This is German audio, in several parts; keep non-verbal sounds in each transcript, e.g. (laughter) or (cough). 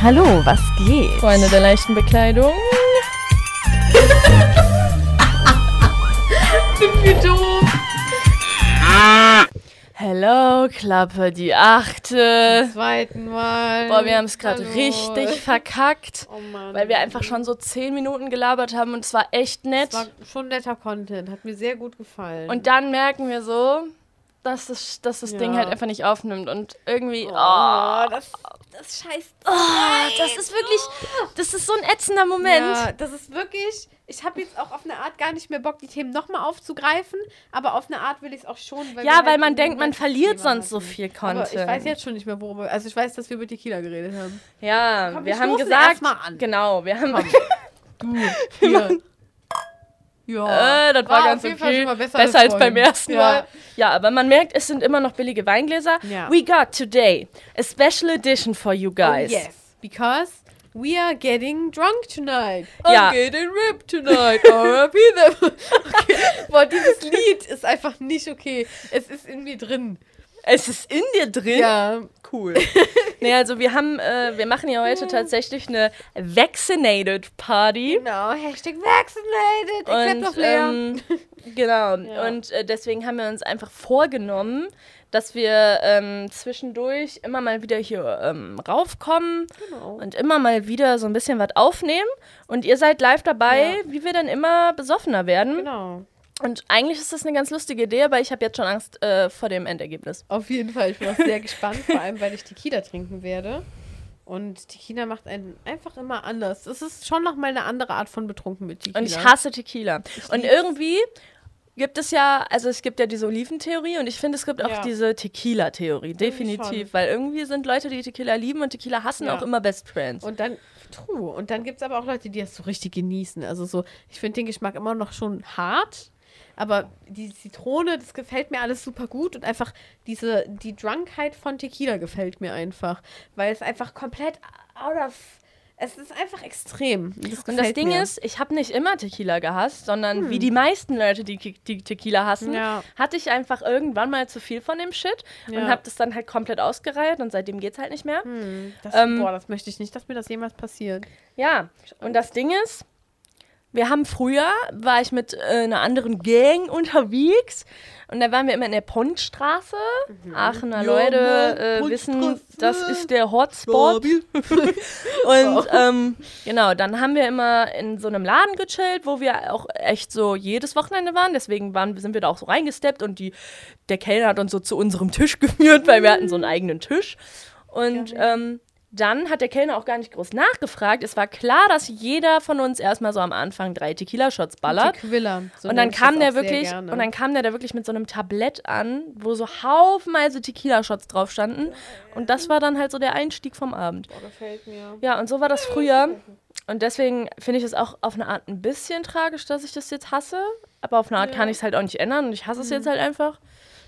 Hallo, was geht? Freunde der leichten Bekleidung. (laughs) Sind wir doof? Hello, Klappe, die achte. Zweiten Mal. Boah, wir haben es gerade richtig verkackt, Oh Mann. weil wir einfach schon so zehn Minuten gelabert haben und es war echt nett. Das war schon netter Content. Hat mir sehr gut gefallen. Und dann merken wir so, dass das, dass das Ding Ja. halt einfach nicht aufnimmt und irgendwie. Oh, oh, das, das scheißt. oh, das ist wirklich. Das ist so ein ätzender Moment. Ja, das ist wirklich. Ich habe jetzt auch auf eine Art gar nicht mehr Bock, die Themen nochmal aufzugreifen, aber auf eine Art will ich es auch schon. Weil Ja, wir halt weil man denkt, man verliert Thema sonst so hatten. viel Aber Content. ich weiß jetzt schon nicht mehr, worüber. Also ich weiß, dass wir über Tequila geredet haben. Ja, Komm, wir haben gesagt. erst mal an. Genau, wir haben. (laughs) Du, hier. Ja. Äh, das war, War ganz auf jeden Fall okay. besser besser, als als beim ersten Ja. Mal. Ja, aber man merkt, es sind immer noch billige Weingläser. Ja. We got today a special edition for you guys. Oh, yes, because we are getting drunk tonight. Ja. I'm getting ripped tonight. R.I.P. them. (laughs) Okay. Boah, dieses Lied ist einfach nicht okay. Es ist in mir drin. Es ist in dir drin. Ja. Cool. (laughs) nee, also wir haben, äh, wir machen ja heute tatsächlich eine Vaccinated Party. Genau. Hashtag vaccinated. Except Und, of Lea. ähm, genau. (laughs) Ja. Und äh, deswegen haben wir uns einfach vorgenommen, dass wir ähm, zwischendurch immer mal wieder hier ähm, raufkommen Genau. und immer mal wieder so ein bisschen was aufnehmen. Und ihr seid live dabei, Ja. wie wir dann immer besoffener werden. Genau. Und eigentlich ist das eine ganz lustige Idee, aber ich habe jetzt schon Angst äh, vor dem Endergebnis. Auf jeden Fall. Ich bin auch sehr gespannt, vor allem, weil ich Tequila trinken werde. Und Tequila macht einen einfach immer anders. Es ist schon noch mal eine andere Art von betrunken mit Tequila. Und ich hasse Tequila. und lieb's. irgendwie gibt es ja, also es gibt ja diese Oliventheorie und ich finde, es gibt auch Ja. diese Tequila-Theorie, definitiv. Weil irgendwie sind Leute, die Tequila lieben und Tequila hassen, Ja. auch immer Best Friends. Und dann, true. Und dann gibt es aber auch Leute, die das so richtig genießen. Also so, ich finde den Geschmack immer noch schon hart. Aber die Zitrone, das gefällt mir alles super gut. Und einfach diese, die Drunkheit von Tequila gefällt mir einfach. Weil es einfach komplett out of. Es ist einfach extrem. Das Und das Ding mir. ist, ich habe nicht immer Tequila gehasst, sondern wie die meisten Leute, die, die Tequila hassen, Ja. hatte ich einfach irgendwann mal zu viel von dem Shit und Ja. habe das dann halt komplett ausgereiht und seitdem geht's halt nicht mehr. Hm, das, ähm, boah, das möchte ich nicht, dass mir das jemals passiert. Ja, und das Ding ist, wir haben früher, war ich mit äh, einer anderen Gang unterwegs und da waren wir immer in der Pontstraße. Aachener Ja, Leute äh, wissen, das ist der Hotspot. (laughs) Und ähm, genau, dann haben wir immer in so einem Laden gechillt, wo wir auch echt so jedes Wochenende waren. Deswegen waren, sind wir da auch so reingesteppt und die, der Kellner hat uns so zu unserem Tisch (laughs) geführt, weil wir hatten so einen eigenen Tisch. Und ähm, dann hat der Kellner auch gar nicht groß nachgefragt. Es war klar, dass jeder von uns erstmal so am Anfang drei Tequila-Shots ballert. Tequila. So und dann kam der wirklich, und dann kam der da wirklich mit so einem Tablett an, wo so haufenweise Tequila-Shots drauf standen. Und das war dann halt so der Einstieg vom Abend. Boah, gefällt mir. Ja, und so war das früher. Und deswegen finde ich es auch auf eine Art ein bisschen tragisch, dass ich das jetzt hasse. Aber auf eine Art kann ich es halt auch nicht ändern und ich hasse es jetzt Mhm. halt einfach.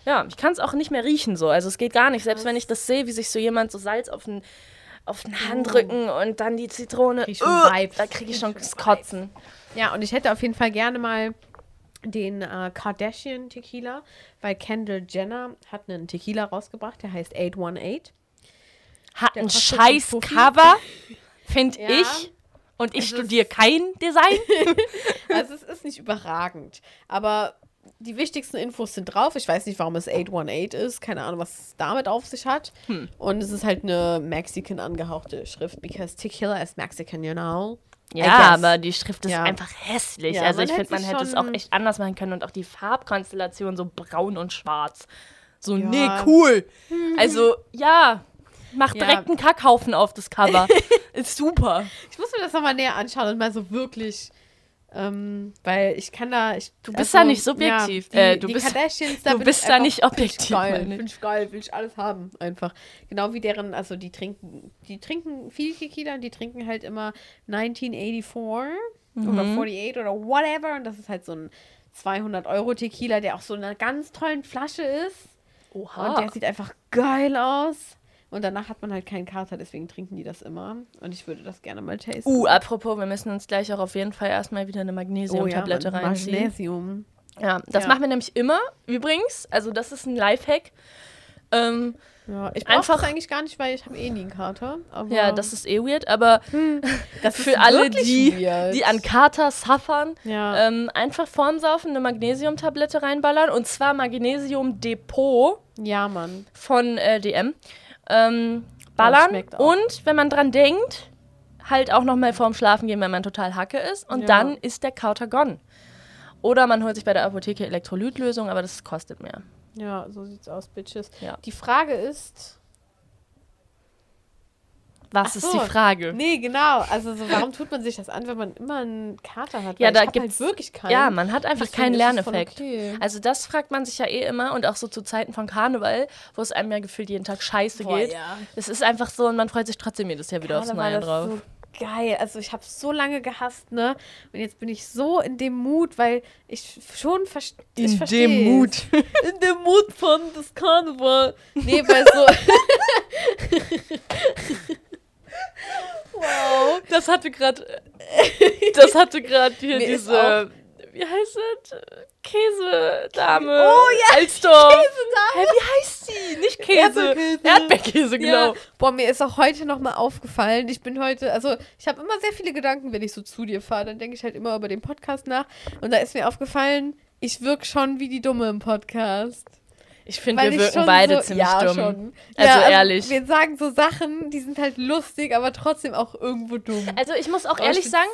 Ja, ich kann es auch nicht mehr riechen so. Also es geht gar nicht. Selbst wenn ich das sehe, wie sich so jemand so Salz auf den, auf den Handrücken und dann die Zitrone. Krieg ich schon Vibes. da kriege ich schon das Kotzen. Ja, und ich hätte auf jeden Fall gerne mal den äh, Kardashian Tequila, weil Kendall Jenner hat einen Tequila rausgebracht, der heißt 818. Hat Der ein scheiß. Cover, finde Ja. ich. Und ich ist- studiere kein Design. (laughs) Also es ist nicht überragend, aber die wichtigsten Infos sind drauf. Ich weiß nicht, warum es 818 ist. Keine Ahnung, was es damit auf sich hat. Hm. Und es ist halt eine Mexican angehauchte Schrift, because Tequila is Mexican, you know. Ja, aber die Schrift ist Ja. einfach hässlich. Ja, also ich finde, man hätte es auch echt anders machen können und auch die Farbkonstellation so braun und schwarz. So, Ja. nee, cool. (laughs) Also, ja, mach Ja. direkt einen Kackhaufen auf das Cover. (laughs) ist super. Ich muss mir das nochmal näher anschauen und mal so wirklich. Ähm, weil ich kann da. Ich, Du bist da nicht subjektiv. Ja, die, Äh, du die bist- Kardashians, da du bist da nicht objektiv, Find geil, ich. finde ich geil, will ich alles haben. Einfach. Genau wie deren, also die trinken, die trinken viel Tequila und die trinken halt immer 1984 oder Mhm. 48 oder whatever. Und das ist halt so ein 200 Euro Tequila, der auch so in einer ganz tollen Flasche ist. Und der sieht einfach geil aus. Und danach hat man halt keinen Kater, deswegen trinken die das immer. Und ich würde das gerne mal tasten. Uh, apropos, wir müssen uns gleich auch auf jeden Fall erstmal wieder eine Magnesiumtablette Oh Mann, reinziehen. Magnesium. Ja, das Ja. machen wir nämlich immer, übrigens. Also, das ist ein Lifehack. Ähm, Ja, ich brauche Einfach- das eigentlich gar nicht, weil ich habe eh nie einen Kater. Ja, das ist eh weird, aber (laughs) das ist für alle, die, weird. die an Kater suffern, Ja. ähm, einfach vorm Saufen eine Magnesiumtablette reinballern. Und zwar Magnesium Depot ja, Mann. von äh, DM. Ähm, ballern. und wenn man dran denkt, halt auch nochmal vorm Schlafen gehen, wenn man total Hacke ist. Und Ja. dann ist der Kater gone. Oder man holt sich bei der Apotheke Elektrolytlösung, aber das kostet mehr. Ja, so sieht's aus, Bitches. Ja. Die Frage ist. Was Ach ist so. die Frage? Nee, genau. Also, so, warum tut man sich das an, wenn man immer einen Kater hat? Ja, Weil da ich hab gibt's- halt wirklich keinen. Ja, man hat einfach Deswegen keinen es Lerneffekt. okay. Also das fragt man sich ja eh immer und auch so zu Zeiten von Karneval, wo es einem ja gefühlt jeden Tag scheiße Boah, geht. ja. Es ist einfach so und man freut sich trotzdem jedes Jahr wieder aufs Karneval, Neue das drauf. So geil. Also ich habe so lange gehasst, ne? Und jetzt bin ich so in dem Mut, weil ich schon verst ich versteh's. (laughs) In dem Mut von das Karneval. Nee, weil so. (laughs) (laughs) wow. Das hatte gerade das hatte gerade hier Mir diese wie heißt es? Käsedame. Oh ja, Alsdorf. Hä, wie heißt sie? Nicht Käse. Erdbeerkäse. Erdbeerkäse, genau. Ja. Boah, mir ist auch heute nochmal aufgefallen. Ich bin heute, also ich habe immer sehr viele Gedanken, wenn ich so zu dir fahre. Dann denke ich halt immer über den Podcast nach. Und da ist mir aufgefallen, ich wirke schon wie die Dumme im Podcast. Ich finde, wir wirken beide so, ziemlich ja, dumm. Schon. Also ja, ehrlich. Wir sagen so Sachen, die sind halt lustig, aber trotzdem auch irgendwo dumm. Also ich muss auch Aber ehrlich ich sagen,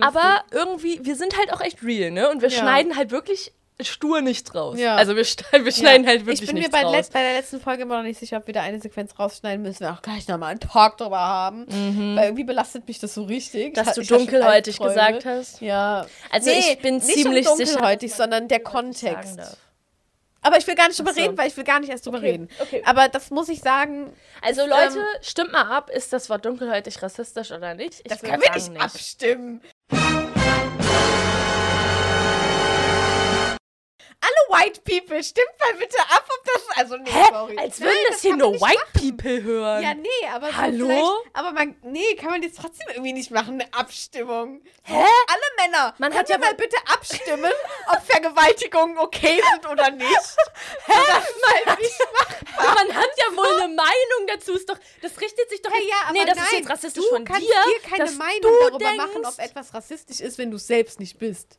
aber irgendwie, wir sind halt auch echt real, ne? Und wir Ja. schneiden halt wirklich stur nichts raus. Ja. Also wir, schneiden- wir schneiden Ja. halt wirklich Ich bin mir nichts bei, raus. der letzten Folge immer noch nicht sicher, ob wir da eine Sequenz rausschneiden müssen. Wir auch gleich nochmal einen Talk drüber haben. Weil irgendwie belastet mich das so richtig. Mhm. Dass du dunkelhäutig gesagt hast. Ja. Also ich bin nicht ziemlich um sicher- dunkelhäutig, sondern der Kontext. Aber ich will gar nicht drüber so. reden, weil ich will gar nicht erst drüber Okay, reden. okay. Aber das muss ich sagen, Also Ist, Leute, ähm, stimmt mal ab, ist das Wort dunkelhäutig rassistisch oder nicht? Ich das können wir sagen nicht abstimmen. White People, stimmt mal bitte ab, ob das. Also, nee, Hä? sorry. Als Nein, würden das hier nur White machen. People hören. Ja, nee, aber so Hallo? Aber man, nee, kann man jetzt trotzdem irgendwie nicht machen, eine Abstimmung. Hä? Alle Männer, Man hat ja mal bitte abstimmen, (laughs) ob Vergewaltigungen okay sind oder nicht? Hä? Das mal nicht Aber man hat ja wohl eine Meinung dazu. Ist doch, das richtet sich doch Hey, ja, aber nee, das nein, ist jetzt rassistisch du von kannst dir. dir keine Meinung du darüber denkst, machen, ob etwas rassistisch ist, wenn du es selbst nicht bist.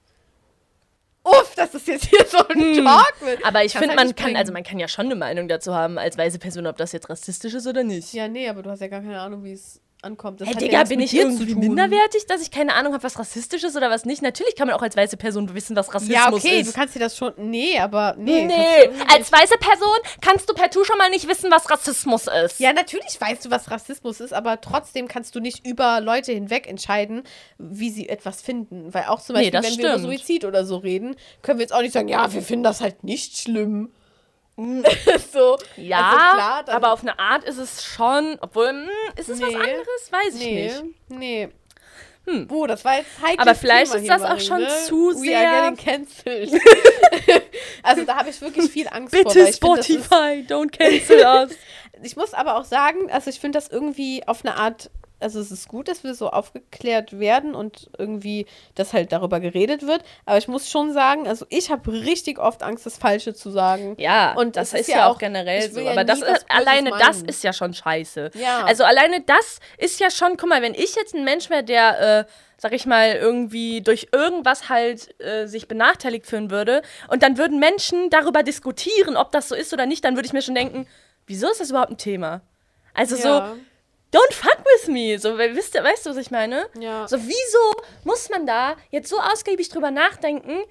Uff, dass das jetzt hier so ein Talk wird. Hm. Aber ich finde, halt man kann, bringen. also man kann ja schon eine Meinung dazu haben als weiße Person, ob das jetzt rassistisch ist oder nicht. Ja, nee, aber du hast ja gar keine Ahnung, wie es ankommt. Das Hey, ja Digga, bin ich irgendwie minderwertig, dass ich keine Ahnung habe, was rassistisch ist oder was nicht? Natürlich kann man auch als weiße Person wissen, was Rassismus Ja, okay, ist. du kannst dir das schon. Nee, aber. Nee. Nee, als weiße Person kannst du partout schon mal nicht wissen, was Rassismus ist. Ja, natürlich weißt du, was Rassismus ist, aber trotzdem kannst du nicht über Leute hinweg entscheiden, wie sie etwas finden. Weil auch zum Nee, Beispiel, das wenn wir über stimmt. Suizid oder so reden, können wir jetzt auch nicht sagen, ja, wir finden das halt nicht schlimm. (laughs) so. Ja, also klar, aber auf eine Art ist es schon, obwohl, hm, ist es was Nee. anderes? Weiß ich Nee, nicht. nee. Hm. Boah, das war jetzt heikel. Aber vielleicht ist das auch schon zu We sehr- are getting cancelled. (laughs) also da habe ich wirklich viel Angst vor. weil Bitte ich find, ist- Spotify, don't cancel us. (laughs) Ich muss aber auch sagen, also ich finde das irgendwie auf eine Art, also es ist gut, dass wir so aufgeklärt werden und irgendwie, dass halt darüber geredet wird. Aber ich muss schon sagen, also ich habe richtig oft Angst, das Falsche zu sagen. Ja, Und das das ist ist ja auch generell so. ja Aber das ist, alleine das meinen. ist ja schon scheiße. Ja. Also alleine das ist ja schon, guck mal, wenn ich jetzt ein Mensch wäre, der, äh, sag ich mal, irgendwie durch irgendwas halt äh, sich benachteiligt fühlen würde und dann würden Menschen darüber diskutieren, ob das so ist oder nicht, dann würde ich mir schon denken, wieso ist das überhaupt ein Thema? Also so, Ja. Don't fuck with me. So, wisst ihr, weißt du, was ich meine? Ja. So, wieso muss man da jetzt so ausgiebig drüber nachdenken?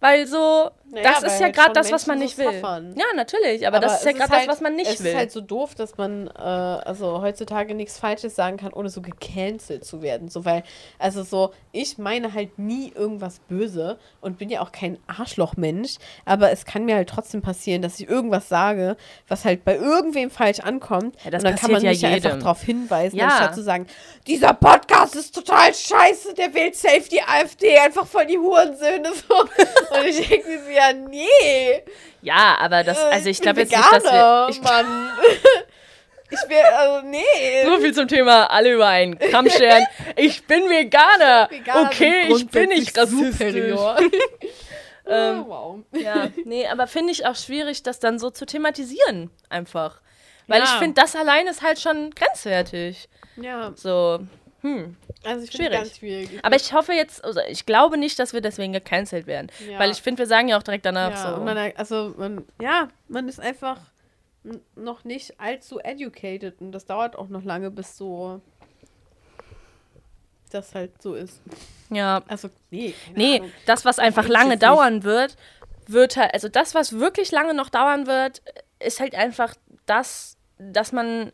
Weil so, Naja, das ist ja halt gerade das, was man nicht will. suffern. Ja, natürlich, aber, das ist ja es gerade halt- das, was man nicht es will. ist halt so doof, dass man äh, also heutzutage nichts Falsches sagen kann, ohne so gecancelt zu werden. So, weil, also so, ich meine halt nie irgendwas böse und bin ja auch kein Arschlochmensch, aber es kann mir halt trotzdem passieren, dass ich irgendwas sage, was halt bei irgendwem falsch ankommt. Ja, und dann kann man ja mich ja einfach jedem. darauf hinweisen, Ja. anstatt zu sagen, dieser Podcast ist total scheiße, der wählt safe die AfD, einfach voll die Hurensöhne. So. (laughs) und ich denke mir ja, nee. ja, aber das, Äh, also ich bin glaube jetzt nicht, dass wir. Ich, Mann. (laughs) ich will, also nee. so viel zum Thema alle über einen Kamm scheren. ich bin Veganer. Veganer okay, ich bin nicht rassistisch. superior. (laughs) (laughs) Ähm, oh, wow. Ja, nee, aber finde ich auch schwierig, das dann so zu thematisieren. Einfach. Weil Ja. ich finde, das allein ist halt schon grenzwertig. Ja, So, hm. Also ich Schwierig. ganz schwierig. Ich Aber ich hoffe jetzt, also ich glaube nicht, dass wir deswegen gecancelt werden. Ja. Weil ich finde, wir sagen ja auch direkt danach ja, so. man, also man, ja, man ist einfach noch nicht allzu educated und das dauert auch noch lange, bis so das halt so ist. ja. Also, nee. Nee, Ahnung. das, was einfach lange dauern wird, wird halt, also das, was wirklich lange noch dauern wird, ist halt einfach das, dass man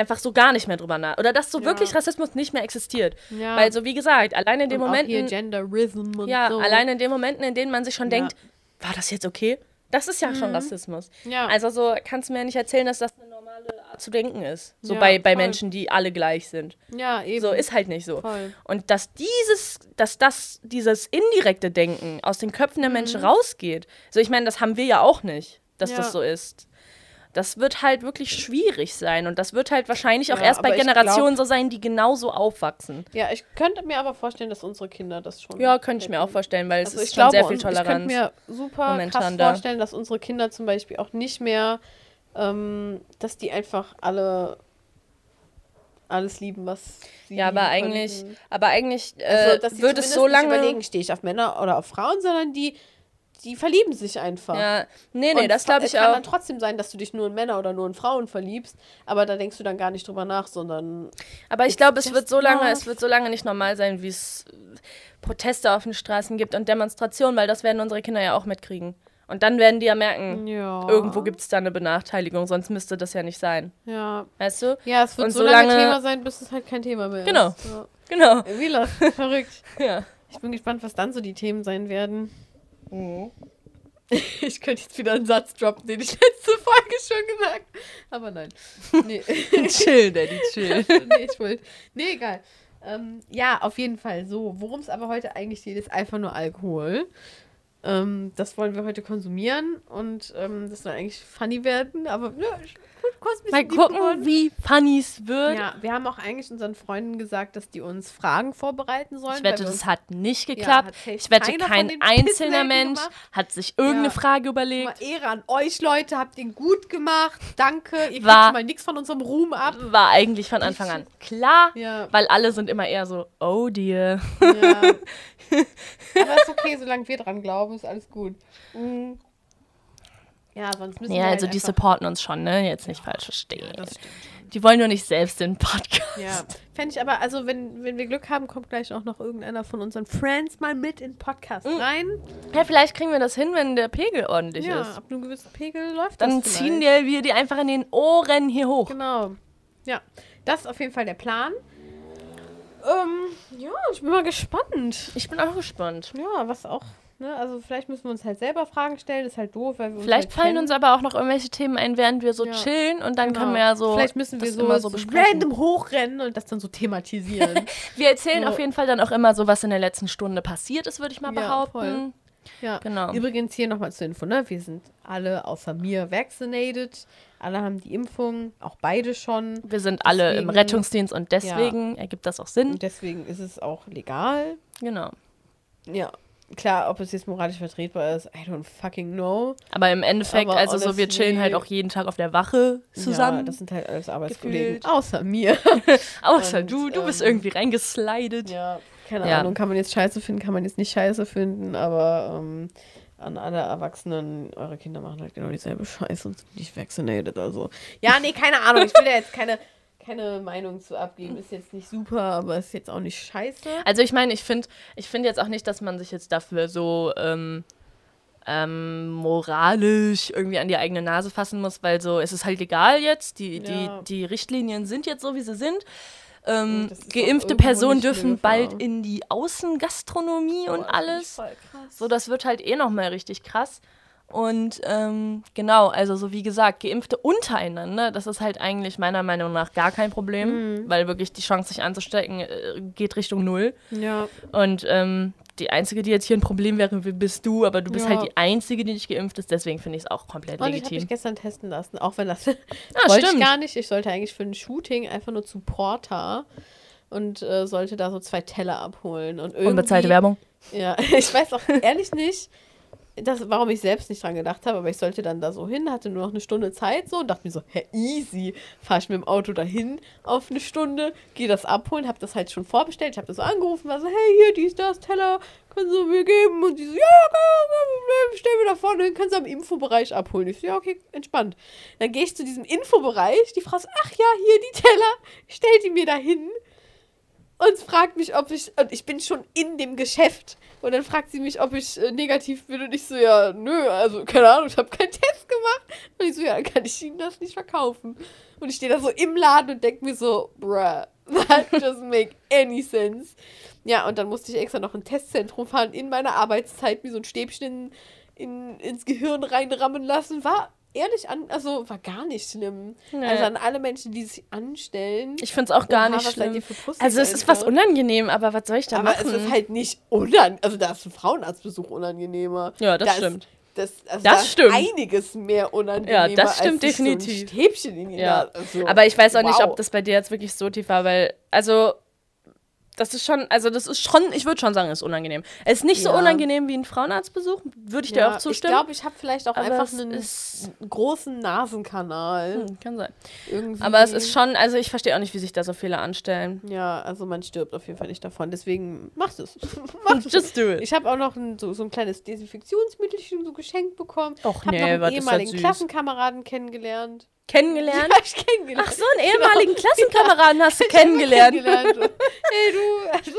einfach so gar nicht mehr drüber nach. Oder dass so Ja. wirklich Rassismus nicht mehr existiert. Ja. Weil so, wie gesagt, allein in den Und auch Momenten. Genderism und Ja, so. allein in den Momenten, in denen man sich schon Ja. denkt, war das jetzt okay? Das ist ja schon Rassismus. Ja. Also so kannst du mir nicht erzählen, dass das eine normale Art zu denken ist. So Ja, bei, bei voll. Menschen, die alle gleich sind. ja, eben. So ist halt nicht so. Voll. Und dass dieses, dass das, dieses indirekte Denken aus den Köpfen der Menschen rausgeht. So, ich meine, das haben wir ja auch nicht, dass Ja. das so ist. Das wird halt wirklich schwierig sein. Und das wird halt wahrscheinlich auch Ja, erst bei Generationen so sein, die genauso aufwachsen. Ja, ich könnte mir aber vorstellen, dass unsere Kinder das schon. Ja, könnte ich mir auch vorstellen, weil es Also ist ich schon glaube, sehr viel und ich könnte Toleranz. mir super momentan krass vorstellen, dass unsere Kinder zum Beispiel auch nicht mehr, ähm, dass die einfach alle alles lieben, was sie Ja, aber eigentlich, könnten. aber eigentlich äh, Also, dass sie wird es so lange. überlegen, stehe ich auf Männer oder auf Frauen, sondern die, die verlieben sich einfach. Ja, nee, nee, Und das glaube ich Es kann auch. dann trotzdem sein, dass du dich nur in Männer oder nur in Frauen verliebst, aber da denkst du dann gar nicht drüber nach, sondern Aber ich glaube, es wird so lange, es wird so lange nicht normal sein, wie es äh, Proteste auf den Straßen gibt und Demonstrationen, weil das werden unsere Kinder ja auch mitkriegen. Und dann werden die ja merken, ja. irgendwo gibt es da eine Benachteiligung, sonst müsste das ja nicht sein. Ja. Weißt du? Ja, es wird Und so lange solange- Thema sein, bis es halt kein Thema mehr Genau. ist. Ja. Genau. Wie? (laughs) Verrückt. Ja. Ich bin gespannt, was dann so die Themen sein werden. (laughs) Ich könnte jetzt wieder einen Satz droppen, den ich letzte Folge schon gesagt Aber nein. Nee, (laughs) chill, Daddy, chill. (laughs) nee ich wollte. Nee, egal. Ähm, ja, auf jeden Fall so. Worum es aber heute eigentlich geht, ist einfach nur Alkohol. Ähm, das wollen wir heute konsumieren und ähm, das soll eigentlich funny werden, aber ja, ein Mal gucken, geworden. wie funny es wird. Ja, wir haben auch eigentlich unseren Freunden gesagt, dass die uns Fragen vorbereiten sollen. Ich wette, das hat nicht geklappt. safe ich wette, kein den einzelner Mensch gemacht. hat sich irgendeine Ja. Frage Mal überlegt. Ehre an euch, Leute. Habt ihr gut gemacht. Danke. Ihr kriegt War- schon mal nichts von unserem Ruhm ab. War eigentlich von Anfang an klar, Ja. weil alle sind immer eher so, oh dear. ja. (laughs) Aber ist okay, solange wir dran glauben, ist alles gut. Mhm. Ja, sonst müssen wir Ja, halt also die einfach- supporten uns schon, ne? Jetzt nicht falsch verstehen. Schon. Die wollen nur nicht selbst den Podcast. Ja, fände ich aber, also wenn, wenn wir Glück haben, kommt gleich auch noch irgendeiner von unseren Friends mal mit in den Podcast Mhm. rein. Ja, vielleicht kriegen wir das hin, wenn der Pegel ordentlich Ja, ist. ab einem gewissen Pegel läuft Dann das ziehen vielleicht. dir wir die einfach in den Ohren hier hoch. Genau. Ja, das ist auf jeden Fall der Plan. Ähm, ja, ich bin mal gespannt. Ich bin auch gespannt. Ja, was auch, ne, also vielleicht müssen wir uns halt selber Fragen stellen, ist halt doof, weil wir uns Vielleicht halt fallen kennen. uns aber auch noch irgendwelche Themen ein, während wir so Ja. chillen und dann Genau. können wir ja so. Vielleicht müssen wir das so, immer so so besprechen. random hochrennen und das dann so thematisieren. (laughs) Wir erzählen So. auf jeden Fall dann auch immer so, was in der letzten Stunde passiert ist, würde ich mal Ja, behaupten. voll. ja, Genau. Übrigens hier nochmal zur Info, ne? Wir sind alle außer mir vaccinated. Alle haben die Impfung, auch beide schon. Wir sind alle im Deswegen- Rettungsdienst und deswegen ergibt das auch Sinn. Und deswegen ist es auch legal. Genau. Ja. Klar, ob es jetzt moralisch vertretbar ist, I don't fucking know. Aber im Endeffekt, Aber also so, wir chillen halt auch jeden Tag auf der Wache zusammen. Ja, das sind halt alles Arbeitskollegen. Gefühlt. Außer mir. (laughs) Außer und, du, du bist ähm, irgendwie reingeslidet. Ja, keine Ja. Ahnung, kann man jetzt scheiße finden, kann man jetzt nicht scheiße finden, aber ähm, an alle Erwachsenen, eure Kinder machen halt genau dieselbe Scheiße und sind nicht vaccinated, also. Ja, nee, keine Ahnung, ich will da jetzt keine, keine Meinung zu abgeben. Ist jetzt nicht super, aber ist jetzt auch nicht scheiße. Also ich meine, ich finde ich find jetzt auch nicht, dass man sich jetzt dafür so ähm, ähm, moralisch irgendwie an die eigene Nase fassen muss, weil so, es ist halt egal jetzt, die, Ja. die, die Richtlinien sind jetzt so, wie sie sind. Ähm, geimpfte Personen dürfen bald in die Außengastronomie und alles. Voll krass. So, das wird halt eh nochmal richtig krass. Und ähm, genau, also so wie gesagt, Geimpfte untereinander, das ist halt eigentlich meiner Meinung nach gar kein Problem, weil wirklich die Chance, sich anzustecken, äh, geht Richtung Null. Ja, Und ähm, die Einzige, die jetzt hier ein Problem wäre, bist du, aber du bist Ja. halt die Einzige, die nicht geimpft ist, deswegen finde ich es auch komplett und ich habe legitim. mich gestern testen lassen, auch wenn das (laughs) Ah, wollte ich stimmt. gar nicht. Ich sollte eigentlich für ein Shooting einfach nur zu Porta und äh, sollte da so zwei Teller abholen. Und irgendwie, Unbezahlte Werbung. Ja, (laughs) ich weiß auch ehrlich nicht. Das, warum ich selbst nicht dran gedacht habe, aber ich sollte dann da so hin, hatte nur noch eine Stunde Zeit so und dachte mir so, hä, easy, fahre ich mit dem Auto dahin auf eine Stunde, gehe das abholen, habe das halt schon vorbestellt, ich habe das so angerufen, war so, hey, hier, dies, das, Teller, können Sie mir geben? Und die so, ja, Problem, stell mir da vorne hin, können Sie am Infobereich abholen. Ich so, ja, okay, entspannt. Dann gehe ich zu diesem Infobereich, die Frau so, ach ja, hier die Teller, stellt die mir da hin und fragt mich, ob ich, und ich bin schon in dem Geschäft. Und dann fragt sie mich, ob ich äh, negativ bin. Und ich so, ja, nö, also keine Ahnung, ich habe keinen Test gemacht. Und ich so, ja, dann kann ich Ihnen das nicht verkaufen. Und ich stehe da so im Laden und denke mir so, bruh, (laughs) that doesn't make any sense. Ja, und dann musste ich extra noch ein Testzentrum fahren in meiner Arbeitszeit, mir so ein Stäbchen in, ins Gehirn reinrammen lassen. War ehrlich an, also war gar nicht schlimm. Nee. Also an alle Menschen, die sich anstellen. Ich finde es auch gar Oha, nicht seid schlimm. Also es ist was Alter? unangenehm, aber was soll ich da Aber machen? es ist halt nicht unangenehm. Also da ist ein Frauenarztbesuch unangenehmer. Ja, das da stimmt. Das, also Das da ist stimmt. einiges mehr unangenehmer. Ja, das stimmt definitiv. So Stäbchen in die Ja. Nase. Also, Aber ich weiß auch nicht, wow. ob das bei dir jetzt wirklich so tief war, weil, also, das ist schon, also das ist schon, ich würde schon sagen, es ist unangenehm. Es ist nicht so Ja. unangenehm wie ein Frauenarztbesuch, würde ich dir ja, auch zustimmen. Ich glaube, ich habe vielleicht auch Aber einfach einen großen Nasenkanal. Hm, kann sein. Irgendwie. Aber es ist schon, also ich verstehe auch nicht, wie sich da so viele anstellen. Ja, also man stirbt auf jeden Fall nicht davon. Deswegen macht es. (laughs) (laughs) macht es. Just do it. Ich habe auch noch ein, so, so ein kleines Desinfektionsmittelchen so geschenkt bekommen. Och Hab nee, noch einen ehemaligen. Klassenkameraden kennengelernt. Kennengelernt? Ja, ich kennengelernt. Ach so, einen ehemaligen Klassenkameraden hast du kennengelernt. kennengelernt. Hey du, also,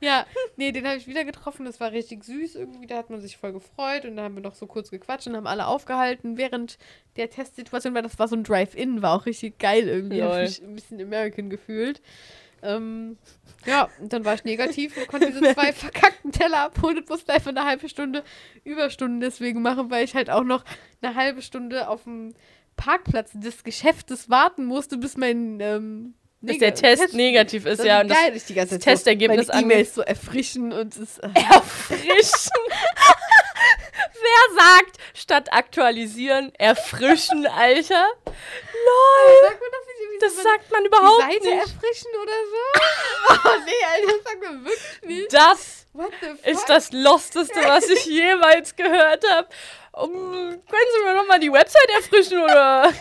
ja, nee, den habe ich wieder getroffen. Das war richtig süß irgendwie. Da hat man sich voll gefreut und da haben wir noch so kurz gequatscht und haben alle aufgehalten während der Testsituation, weil das war so ein Drive-In, war auch richtig geil irgendwie. Hab mich ein bisschen American gefühlt. Ähm, ja, und dann war ich negativ und konnte diese (laughs) zwei verkackten Teller abholen und musste einfach eine halbe Stunde Überstunden deswegen machen, weil ich halt auch noch eine halbe Stunde auf dem Parkplatz des Geschäftes warten musste, bis mein ähm, Bis neg- der Test negativ ist, das ja. ist Und das geil, ich die ganze das Zeit Testergebnis so meine E-Mails so erfrischen und es (laughs) äh, erfrischen. (laughs) Wer sagt, statt aktualisieren, erfrischen, Alter? Lol. sagt man das nicht irgendwie Das so, sagt man überhaupt Seite nicht. erfrischen oder so? (laughs) oh nee, Alter, das sagt man wirklich nicht. Das ist das Losteste, was ich jemals gehört habe. Um, können Sie mir nochmal die Website erfrischen, oder?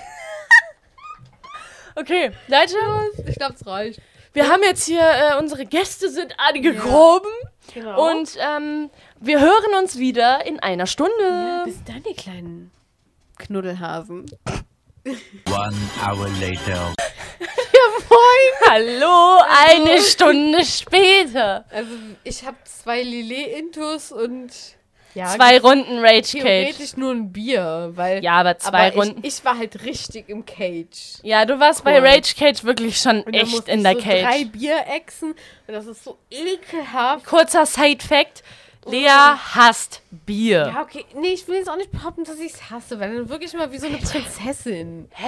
Okay, Leute, ich glaube, es reicht. wir haben jetzt hier, äh, unsere Gäste sind angekommen Genau. und ähm, wir hören uns wieder in einer Stunde. ja, bis dann, ihr kleinen Knuddelhasen. One hour later. (laughs) Hallo, eine Stunde später. Also, ich habe zwei Lillet-Intus und ja, Zwei Runden Rage Cage. theoretisch nur ein Bier, weil Ja, aber zwei aber Runden. Ich, ich war halt richtig im Cage. ja, du warst bei Cool. Rage Cage wirklich schon echt in der so Cage. drei Bier exen und das ist so ekelhaft. Kurzer Side-Fact: Lea hasst Bier. Ja, okay. Nee, ich will jetzt auch nicht behaupten, dass ich es hasse, weil dann wirklich mal wie so eine Prinzessin. Hä?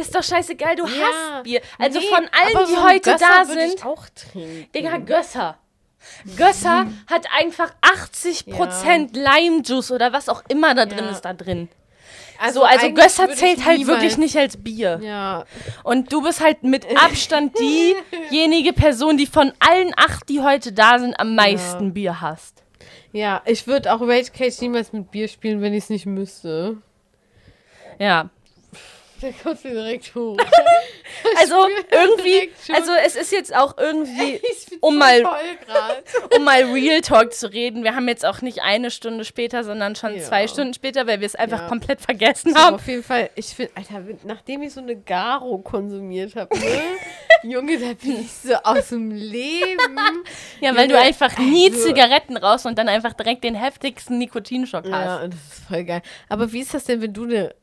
Ist doch scheißegal, du Ja. hasst Bier. Also Nee, von allen, die so heute Gösser da sind. Ich auch trinken. Digga, Gösser. Gösser hat einfach 80% Lime-Juice oder was auch immer da drin Ja. ist da drin. Also, So, also Gösser zählt halt wirklich nicht als Bier. Ja. Und du bist halt mit Abstand (laughs) diejenige Person, die von allen acht, die heute da sind, am meisten Bier hasst. Ja, ich würde auch Rage Cage niemals mit Bier spielen, wenn ich es nicht müsste. Ja. Der kommt mir direkt hoch. (laughs) Also irgendwie, also es ist jetzt auch irgendwie, um mal- um mal Real Talk zu reden, wir haben jetzt auch nicht eine Stunde später, sondern schon Ja. zwei Stunden später, weil wir es einfach Ja. komplett vergessen haben. auf jeden Fall, ich finde, Alter, nachdem ich so eine Garo konsumiert habe, ne? (laughs) Junge, da bin ich so aus dem Leben. Ja, weil du einfach nie also- Zigaretten rauchst und dann einfach direkt den heftigsten Nikotinschock Ja, hast. und das ist voll geil. Aber wie ist das denn, wenn du eine,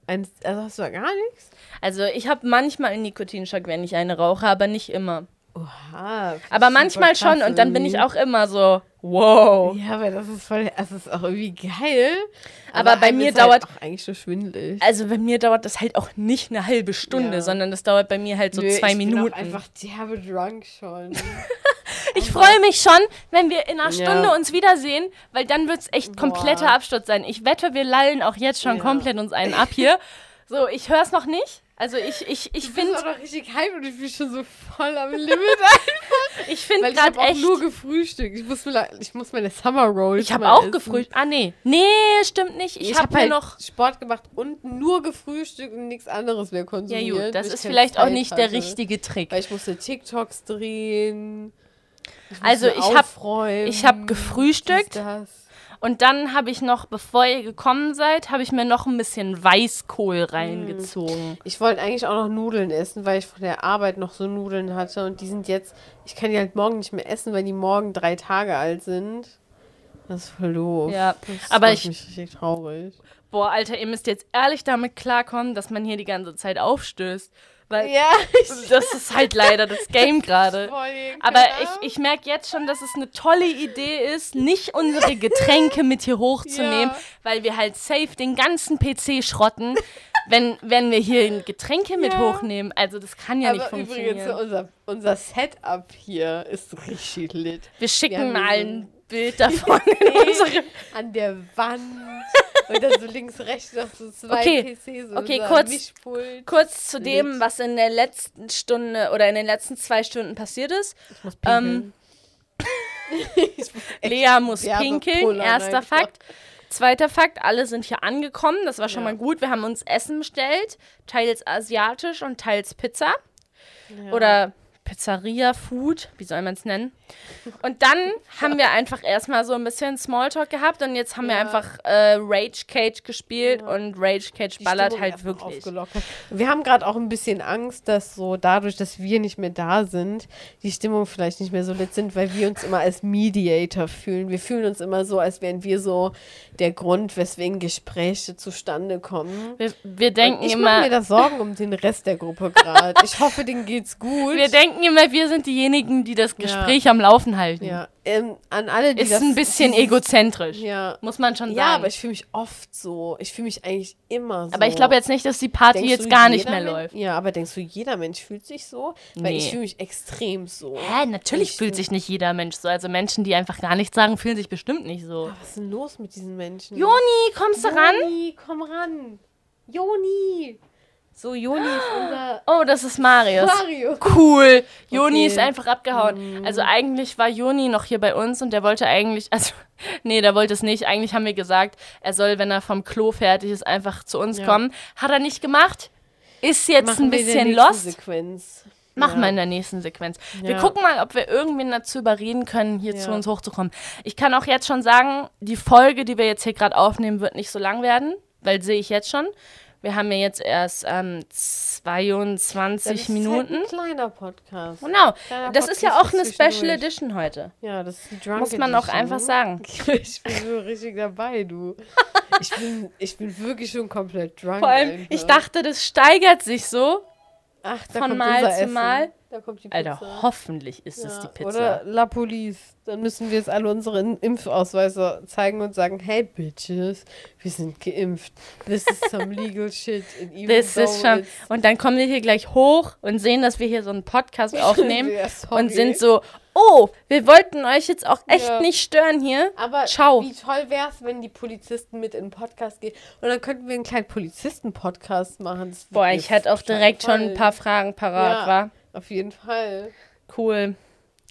also hast du da gar nichts? Also ich habe manchmal einen Nikotinschock, wenn ich eine rauche, aber nicht immer. Oha. Aber manchmal schon und dann bin ich auch immer so, wow. Ja, aber das ist voll, das ist auch irgendwie geil. Aber bei einem mir halt dauert- auch eigentlich schon schwindelig. Also bei mir dauert das halt auch nicht eine halbe Stunde, Ja. sondern das dauert bei mir halt so Nö, zwei ich Bin Minuten. auch einfach derbe drunk schon. (laughs) Ich freue mich schon, wenn wir in einer Ja. Stunde uns wiedersehen, weil dann wird es echt kompletter Boah. Absturz sein. Ich wette, wir lallen auch jetzt schon Ja. komplett uns einen ab hier. (laughs) So, ich höre es noch nicht. Also ich, ich, ich Ich bin finde, auch noch richtig hype und ich bin schon so voll am Limit. (laughs) Ich finde Weil ich habe gerade auch echt. nur gefrühstückt. Ich muss, mir- ich muss meine Summer Rolls Ich habe auch essen. gefrühstückt. Ah, nee. Nee, stimmt nicht. Ich, Ich, habe habe mir halt noch. Sport gemacht und nur gefrühstückt und nichts anderes mehr Ja, konsumiert. gut, das ich ist vielleicht auch Zeit nicht der hatte. richtige Trick. Weil ich musste TikToks drehen. Ich Also, ich hab- aufräumen, ich hab gefrühstückt. dies, das. Und dann habe ich noch, bevor ihr gekommen seid, habe ich mir noch ein bisschen Weißkohl reingezogen. Ich wollte eigentlich auch noch Nudeln essen, weil ich von der Arbeit noch so Nudeln hatte. Und die sind jetzt, ich kann die halt morgen nicht mehr essen, weil die morgen drei Tage alt sind. Das ist voll doof. Ja, das aber ich- mich richtig traurig. Boah, Alter, ihr müsst jetzt ehrlich damit klarkommen, dass man hier die ganze Zeit aufstößt. Weil Ja, (laughs) das ist halt leider das Game (laughs) gerade. Aber ich, ich merke jetzt schon, dass es eine tolle Idee ist, nicht unsere Getränke mit hier hochzunehmen, Ja. weil wir halt safe den ganzen PC schrotten, wenn, wenn wir hier Getränke mit Ja. hochnehmen. Also das kann ja nicht Aber funktionieren. übrigens, unser, unser Setup hier ist richtig lit. wir schicken hier mal ein Bild davon (laughs) in unsere... An der Wand. Und dann so links, rechts noch so zwei Okay. PCs. und Okay, unser kurz-. Kurz zu dem, was in der letzten Stunde oder in den letzten zwei Stunden passiert ist. Ich muss Ähm, (laughs) muss echt Lea muss pinkeln, erster. Fakt. Zweiter Fakt, alle sind hier angekommen, das war schon Ja. mal gut. Wir haben uns Essen bestellt, teils asiatisch und teils Pizza. Ja. Oder Pizzeria Food, wie soll man es nennen? Und dann haben wir einfach erstmal so ein bisschen Smalltalk gehabt und jetzt haben wir Ja. einfach äh, Rage Cage gespielt und Rage Cage die ballert Stimmung halt wirklich. aufgelockert. Wir haben gerade auch ein bisschen Angst, dass so dadurch, dass wir nicht mehr da sind, die Stimmung vielleicht nicht mehr so lit sind, weil wir uns immer als Mediator fühlen. Wir fühlen uns immer so, als wären wir so der Grund, weswegen Gespräche zustande kommen. Wir, wir denken Und ich mache immer, mir da Sorgen um den Rest der Gruppe gerade. Ich hoffe, denen geht's (laughs) gut. wir denken immer, wir sind diejenigen, die das Ja. Gespräch am Laufen halten. ja, ähm, an alle, die Ist das, ein bisschen dieses- egozentrisch. Ja. Muss man schon sagen. Ja, aber ich fühle mich oft so. Ich fühle mich eigentlich immer so. Aber ich glaube jetzt nicht, dass die Party Denkst jetzt gar nicht mehr Men- läuft. Ja, aber denkst du, jeder Mensch fühlt sich so? Weil Nee. ich fühle mich extrem so. Hä, natürlich Ich fühlt sich nicht jeder Mensch so. Also Menschen, die einfach gar nichts sagen, fühlen sich bestimmt nicht so. Was ist denn los mit diesen Menschen? Joni, kommst du ran? Joni, komm ran. Joni. So, Joni ist unser Oh, das ist Marius. Mario. Cool. Joni Okay. ist einfach abgehauen. Also eigentlich war Joni noch hier bei uns und der wollte eigentlich, (laughs) also, nee, der wollte es nicht. Eigentlich haben wir gesagt, er soll, wenn er vom Klo fertig ist, einfach zu uns Ja. kommen. Hat er nicht gemacht. Ist jetzt Machen ein wir bisschen lost. Sequenz. Machen Ja. wir in der nächsten Sequenz. Wir Ja. gucken mal, ob wir irgendwen dazu überreden können, hier zu Ja. uns hochzukommen. Ich kann auch jetzt schon sagen, die Folge, die wir jetzt hier gerade aufnehmen, wird nicht so lang werden, weil sehe ich jetzt schon. Wir haben ja jetzt erst ähm, 22 Das Minuten. Ist halt ein kleiner Podcast. Genau. Kleiner Das ist ja Podcast auch eine Special. Edition heute. Ja, das ist die Drunk Muss man auch einfach sagen. (laughs) Ich bin so richtig dabei, du. Ich bin, ich bin wirklich schon komplett drunk. Vor allem, einfach. ich dachte, das steigert sich so. Ach, da von kommt Mal zu. Mal. Da kommt die Pizza. Alter, hoffentlich ist es Ja, die Pizza. Oder La Police. Dann müssen wir jetzt alle unsere In- Impfausweise zeigen und sagen, hey Bitches, wir sind geimpft. This is some (laughs) legal shit. Das though ist schon. Und dann kommen wir hier gleich hoch und sehen, dass wir hier so einen Podcast (laughs) aufnehmen Ja, und sind so, oh, wir wollten euch jetzt auch echt Ja. nicht stören hier. Aber Ciao. wie toll wäre es, wenn die Polizisten mit in den Podcast gehen. Und dann könnten wir einen kleinen Polizisten-Podcast machen. Boah, ich hätte auch direkt schon ein paar Fragen parat, Ja. war. Auf jeden Fall. Cool.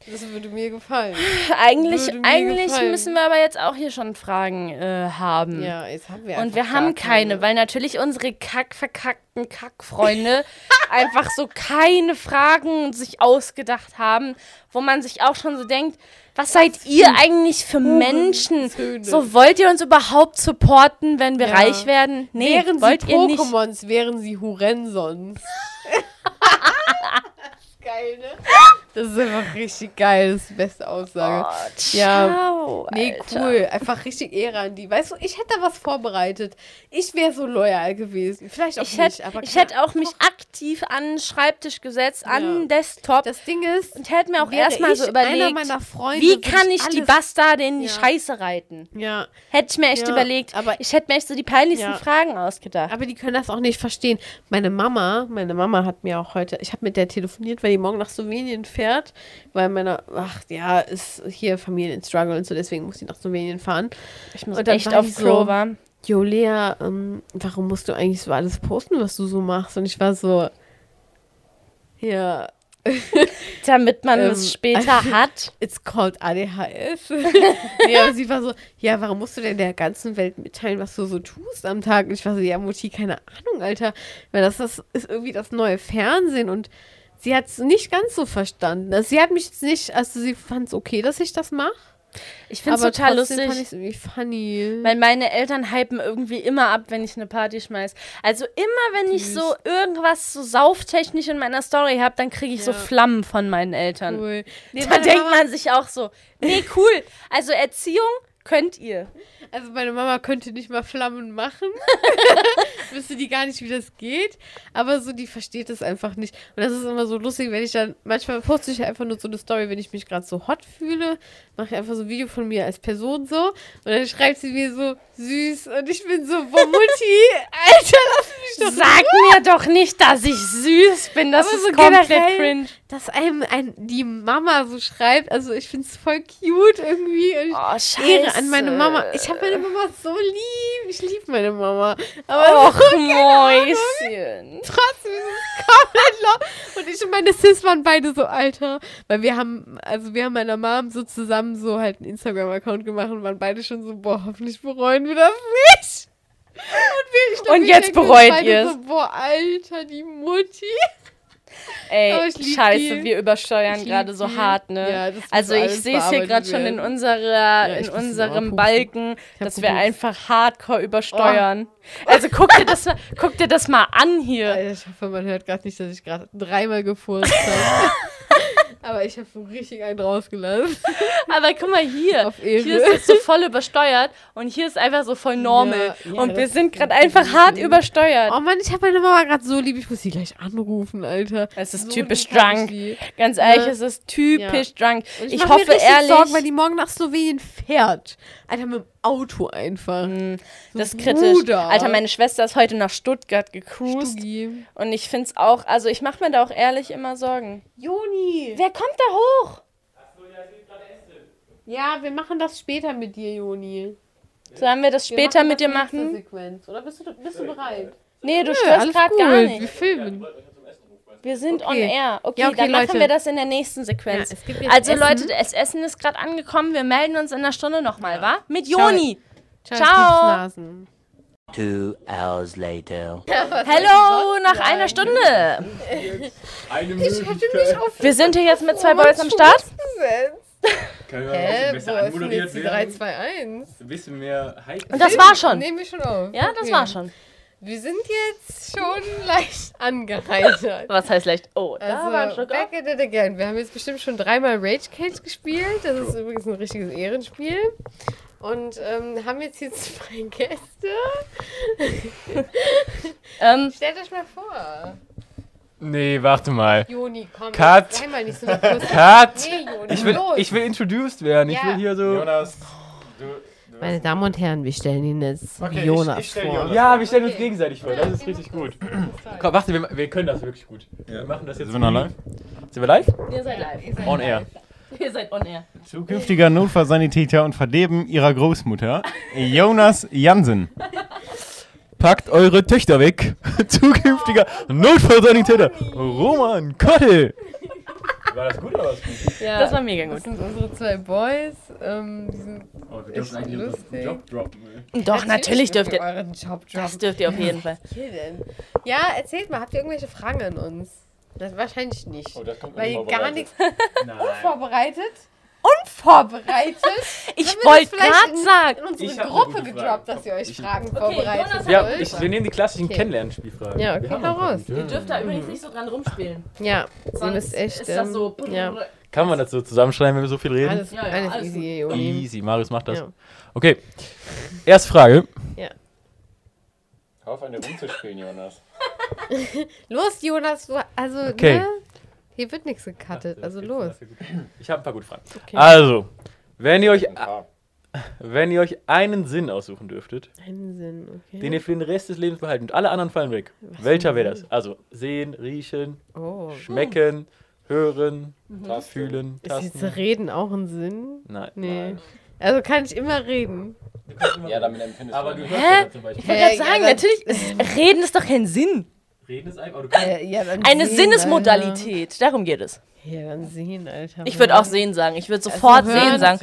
Das würde mir gefallen. Eigentlich, mir eigentlich gefallen. müssen wir aber jetzt auch hier schon Fragen äh, haben. Ja, jetzt haben wir Und wir haben keine, weil natürlich unsere kack verkackten Kackfreunde (laughs) einfach so keine Fragen sich ausgedacht haben, wo man sich auch schon so denkt, was seid ihr eigentlich für Menschen? So wollt ihr uns überhaupt supporten, wenn wir Ja. reich werden? Nee, wären sie wollt ihr nicht. Pokémons, wären sie Hurensons. (laughs) geil, ne? Das ist einfach richtig geil. Das ist die beste Aussage. Oh, Ja. ciao, Nee, Alter. cool. Einfach richtig Ehre an die. Weißt du, ich hätte da was vorbereitet. Ich wäre so loyal gewesen. Vielleicht auch Ich nicht, hätte, aber ich hätte auch mich aktiv an den Schreibtisch gesetzt, an Ja. den Desktop Das Ding ist, und hätte mir auch erstmal so ich überlegt, Freunde, wie kann ich die alles- Bastarde in die Ja. Scheiße reiten? Ja, Hätte ich mir echt Ja, überlegt. aber- ich hätte mir echt so die peinlichsten Ja. Fragen ausgedacht. aber die können das auch nicht verstehen. Meine Mama, meine Mama hat mir auch heute, ich habe mit der telefoniert, weil die morgen nach Slowenien fährt, weil meine, ach ja, ist hier Familienstruggle und so, deswegen muss sie nach Slowenien fahren. Ich muss echt auf Klo so- war. Jo, Lea, ähm, warum musst du eigentlich so alles posten, was du so machst? Und ich war so, ja, (laughs) damit man Ähm, es später (laughs) hat. It's called ADHS. (laughs) nee, aber sie war so, ja, warum musst du denn der ganzen Welt mitteilen, was du so tust am Tag? Und ich war so, ja, Mutti, keine Ahnung, Alter. Weil das, das ist irgendwie das neue Fernsehen und sie hat es nicht ganz so verstanden. Also sie hat mich jetzt nicht, also sie fand es okay, dass ich das mache. Ich finde es total lustig. fand ich es irgendwie funny. Weil meine Eltern hypen irgendwie immer ab, wenn ich eine Party schmeiß. Also immer, wenn ich so irgendwas so sauftechnisch in meiner Story habe, dann kriege ich so Ja. Flammen von meinen Eltern. cool. Nee, Da denkt Mama- man sich auch so, nee, cool. Also Erziehung könnt ihr. Also meine Mama könnte nicht mal Flammen machen. (laughs) Wüsste die gar nicht, wie das geht. Aber so, die versteht es einfach nicht. Und das ist immer so lustig, wenn ich dann, manchmal poste ich einfach nur so eine Story, wenn ich mich gerade so hot fühle, mache ich einfach so ein Video von mir als Person so. Und dann schreibt sie mir so, süß. Und ich bin so, boah, Mutti, (laughs) Alter, lass mich doch Sag mir doch nicht, dass ich süß bin. Das Aber ist so komplett generell, cringe. dass einem ein, die Mama so schreibt. Also ich finde es voll cute irgendwie. Und Oh, scheiße. Ehre an meine Mama. Ich habe meine Mama so lieb. Ich liebe meine Mama. Aber Och, Mäuschen. trotzdem ist es komplett low. Und ich und meine Sis waren beide so alter. Weil wir haben, also wir haben meiner Mom so zusammen so halt einen Instagram-Account gemacht und waren beide schon so, boah, hoffentlich bereuen wir das nicht. Und, wir, Und jetzt bereut beide ihr's. So, boah, Alter, die Mutti. Ey, scheiße, die. wir übersteuern gerade so hart, ne? Ja, das also ich sehe es hier gerade schon in unserer, ich in unserem. Balken, dass wir einfach hardcore übersteuern. Also guck dir das, mal- guck dir das mal an hier. Alter, ich hoffe, man hört gerade nicht, dass ich gerade dreimal gefurzt (laughs) habe. Aber ich habe so richtig einen rausgelassen. (laughs) Aber guck mal hier. Hier ist es so voll übersteuert und hier ist einfach so voll normal. Ja, ja, und wir das sind gerade einfach hart übersteuert. Oh Mann, ich habe meine Mama gerade so lieb. Ich muss sie gleich anrufen, Alter. Es ist so typisch ich drunk. Ganz ehrlich, Ne? es ist typisch drunk. Und Ich, mach hoffe ehrlich, Sorgen, weil die morgen nach Slowenien fährt. Alter, mit Auto einfach. Hm, So, das ist kritisch. Bruder. Alter, meine Schwester ist heute nach Stuttgart gecruised. Stuggi. Und ich finde es auch, also ich mache mir da auch ehrlich immer Sorgen. Joni. Wer kommt da hoch? Ja, wir machen das später mit dir, Joni. Sollen wir das Wir später machen mit dir das nächste machen? Sequenz. Oder bist du, bist du bereit? Nee, du Nö, störst gerade gar Wir nicht. filmen. Wir sind on Okay. air. Okay, Ja, okay, dann machen Leute. wir das in der nächsten Sequenz. Ja, es gibt jetzt also Essen. Leute, das Essen ist gerade angekommen. Wir melden uns in einer Stunde nochmal, wa? Mit Ciao. Joni. Ciao. Ciao. Pupsnasen. Two hours later. (laughs) Hello, nach einer Stunde. Eine Ich hätte mich auf Wir sind hier jetzt mit zwei Boys am Start. Kann ja Hä, besser ist denn anmoderiert jetzt die werden. 3, 2, 1? Ein bisschen mehr Hype. Und das war schon. Nehmen wir schon auf. Ja, das Okay. war schon. Wir sind jetzt schon (laughs) leicht angeheitert. Was heißt leicht? Oh, da war Also, Schluck back at it again. Wir haben jetzt bestimmt schon dreimal Rage Cage gespielt. Das ist übrigens ein richtiges Ehrenspiel. Und ähm, haben jetzt hier (laughs) zwei Gäste. (laughs) ähm, Stellt euch mal vor. Nee, warte mal. Joni, komm. Cut. jetzt mal nicht so. Cut! Nee, Joni, Ich will, los. ich will introduced werden. Ich Ja. will hier so. Jonas, Meine Damen und Herren, wir stellen Ihnen jetzt Okay, ich- Jonas ich stell vor. Jonas. Ja, wir stellen uns Okay. gegenseitig vor. Das ist richtig gut. Komm, warte, wir, wir können das wirklich gut. Wir machen das jetzt. Sind wir noch live? Sind wir live? ihr seid live. On air. (laughs) Ihr seid on air. Zukünftiger Notfallsanitäter und Verleben ihrer Großmutter, (laughs) Jonas Jansen. Packt eure Töchter weg. (laughs) Zukünftiger Notfallsanitäter Roman Kottel. War das gut oder was? Ja, Das war mega das gut. sind unsere zwei Boys. Ähm, die sind Oh, wir dürfen eigentlich unseren. Job droppen. Doch, natürlich dürft ihr. euren Job Das droppen. dürft ihr auf jeden Fall. Hier denn? Ja, erzählt mal, habt ihr irgendwelche Fragen an uns? Das wahrscheinlich nicht. Oh, das kommt weil ihr gar nichts Nein. (laughs) vorbereitet. Unvorbereitet? (laughs) Ich wollte gerade in- sagen. in unsere Ich Gruppe gedroppt, dass ihr euch Ich- Fragen Okay, vorbereitet Jonas Ja, ich, wir nehmen die klassischen Okay. Kennenlernspielfragen. Ja, okay, hau raus. Ihr dürft da übrigens nicht so dran rumspielen. Ja, Sonst müsst echt. ist das ähm, so. Ja, Kann man das so zusammenschreiben, wenn wir so viel reden? alles, Ja, ja, alles alles easy, Joni. Easy, Marius macht das. Ja. Okay, erste Frage. Hör auf, eine rumzuspielen, Jonas. (laughs) Los, Jonas, du, also, Okay. ne? Hier wird nichts gecuttet, also los. Ich habe ein paar gute Fragen. Okay. Also, wenn ihr, euch, (laughs) wenn ihr euch einen Sinn aussuchen dürftet, Keinen Sinn, okay. den ihr für den Rest des Lebens behalten und alle anderen fallen weg, welcher wäre das? Also, sehen, riechen, oh. schmecken, hören, Tasten. fühlen, Ist jetzt tasten. Reden auch ein Sinn? Nein. Nee. Also kann ich immer reden. Ja, damit empfindest Aber du. du ja hörst Hä? ja zum Beispiel. Ich wollte gerade sagen, ja, natürlich. Ist, (laughs) reden ist doch kein Sinn. Reden ist einfach, aber du Äh, ja, dann Eine sehen, Sinnesmodalität, darum geht es. Alter. Ja, dann sehen, Alter. Ich würde auch sehen sagen. Ich würde sofort Also sehen sagen.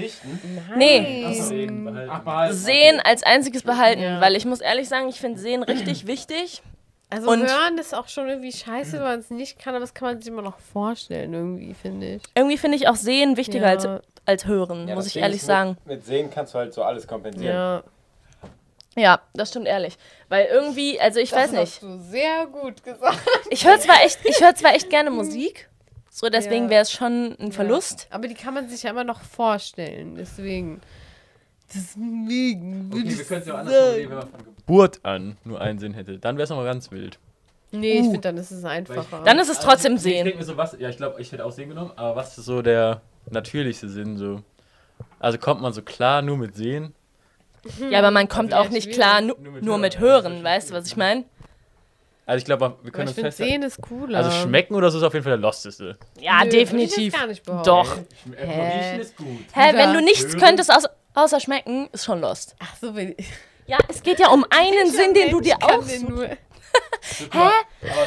Nee, Reden behalten. Ach, behalten. sehen als einziges behalten, Ja. weil ich muss ehrlich sagen, ich finde sehen richtig (clears throat) wichtig. Also Und- hören ist auch schon irgendwie scheiße, wenn man es nicht kann, aber das kann man sich immer noch vorstellen, irgendwie, finde ich. Irgendwie finde ich auch sehen wichtiger Ja. als, als hören, Ja, muss ich ehrlich sagen. Mit, mit Sehen kannst du halt so alles kompensieren. Ja. Ja, das stimmt ehrlich. Weil irgendwie, also ich weiß das nicht. hast du sehr gut gesagt. Ich höre zwar echt, ich höre zwar echt gerne (laughs) Musik. So, deswegen Ja. wäre es schon ein Verlust. Ja. Aber die kann man sich ja immer noch vorstellen, deswegen. Deswegen. Okay, wir ich können es ja auch anders sagen. formulieren, wenn man von Geburt an nur einen Sinn hätte. Dann wäre es nochmal ganz wild. Nee, ich finde, dann ist es einfacher. Dann ist es trotzdem Also, Ich sehen. denke mir so, was, ja, ich glaube, ich hätte auch Sehen genommen, aber was ist so der natürlichste Sinn so? Also kommt man so klar nur mit Sehen? Ja, aber man kommt Also auch nicht klar nu Nur mit nur Hören. mit Hören, weißt du, was ich meine? Also ich glaube, wir aber können ich uns sehen ist cooler. Also schmecken oder so ist auf jeden Fall der losteste. Ja, Nö, definitiv. Ich gar nicht behaupten. Doch. Hä? Riechen ist gut. Hä, wenn du nichts Hören. könntest außer, außer schmecken, ist schon lost. Ach so, wenn Ja, es geht ja um (laughs) einen Sinn, den du dir kann auch. den nur. (laughs) Hä? Aber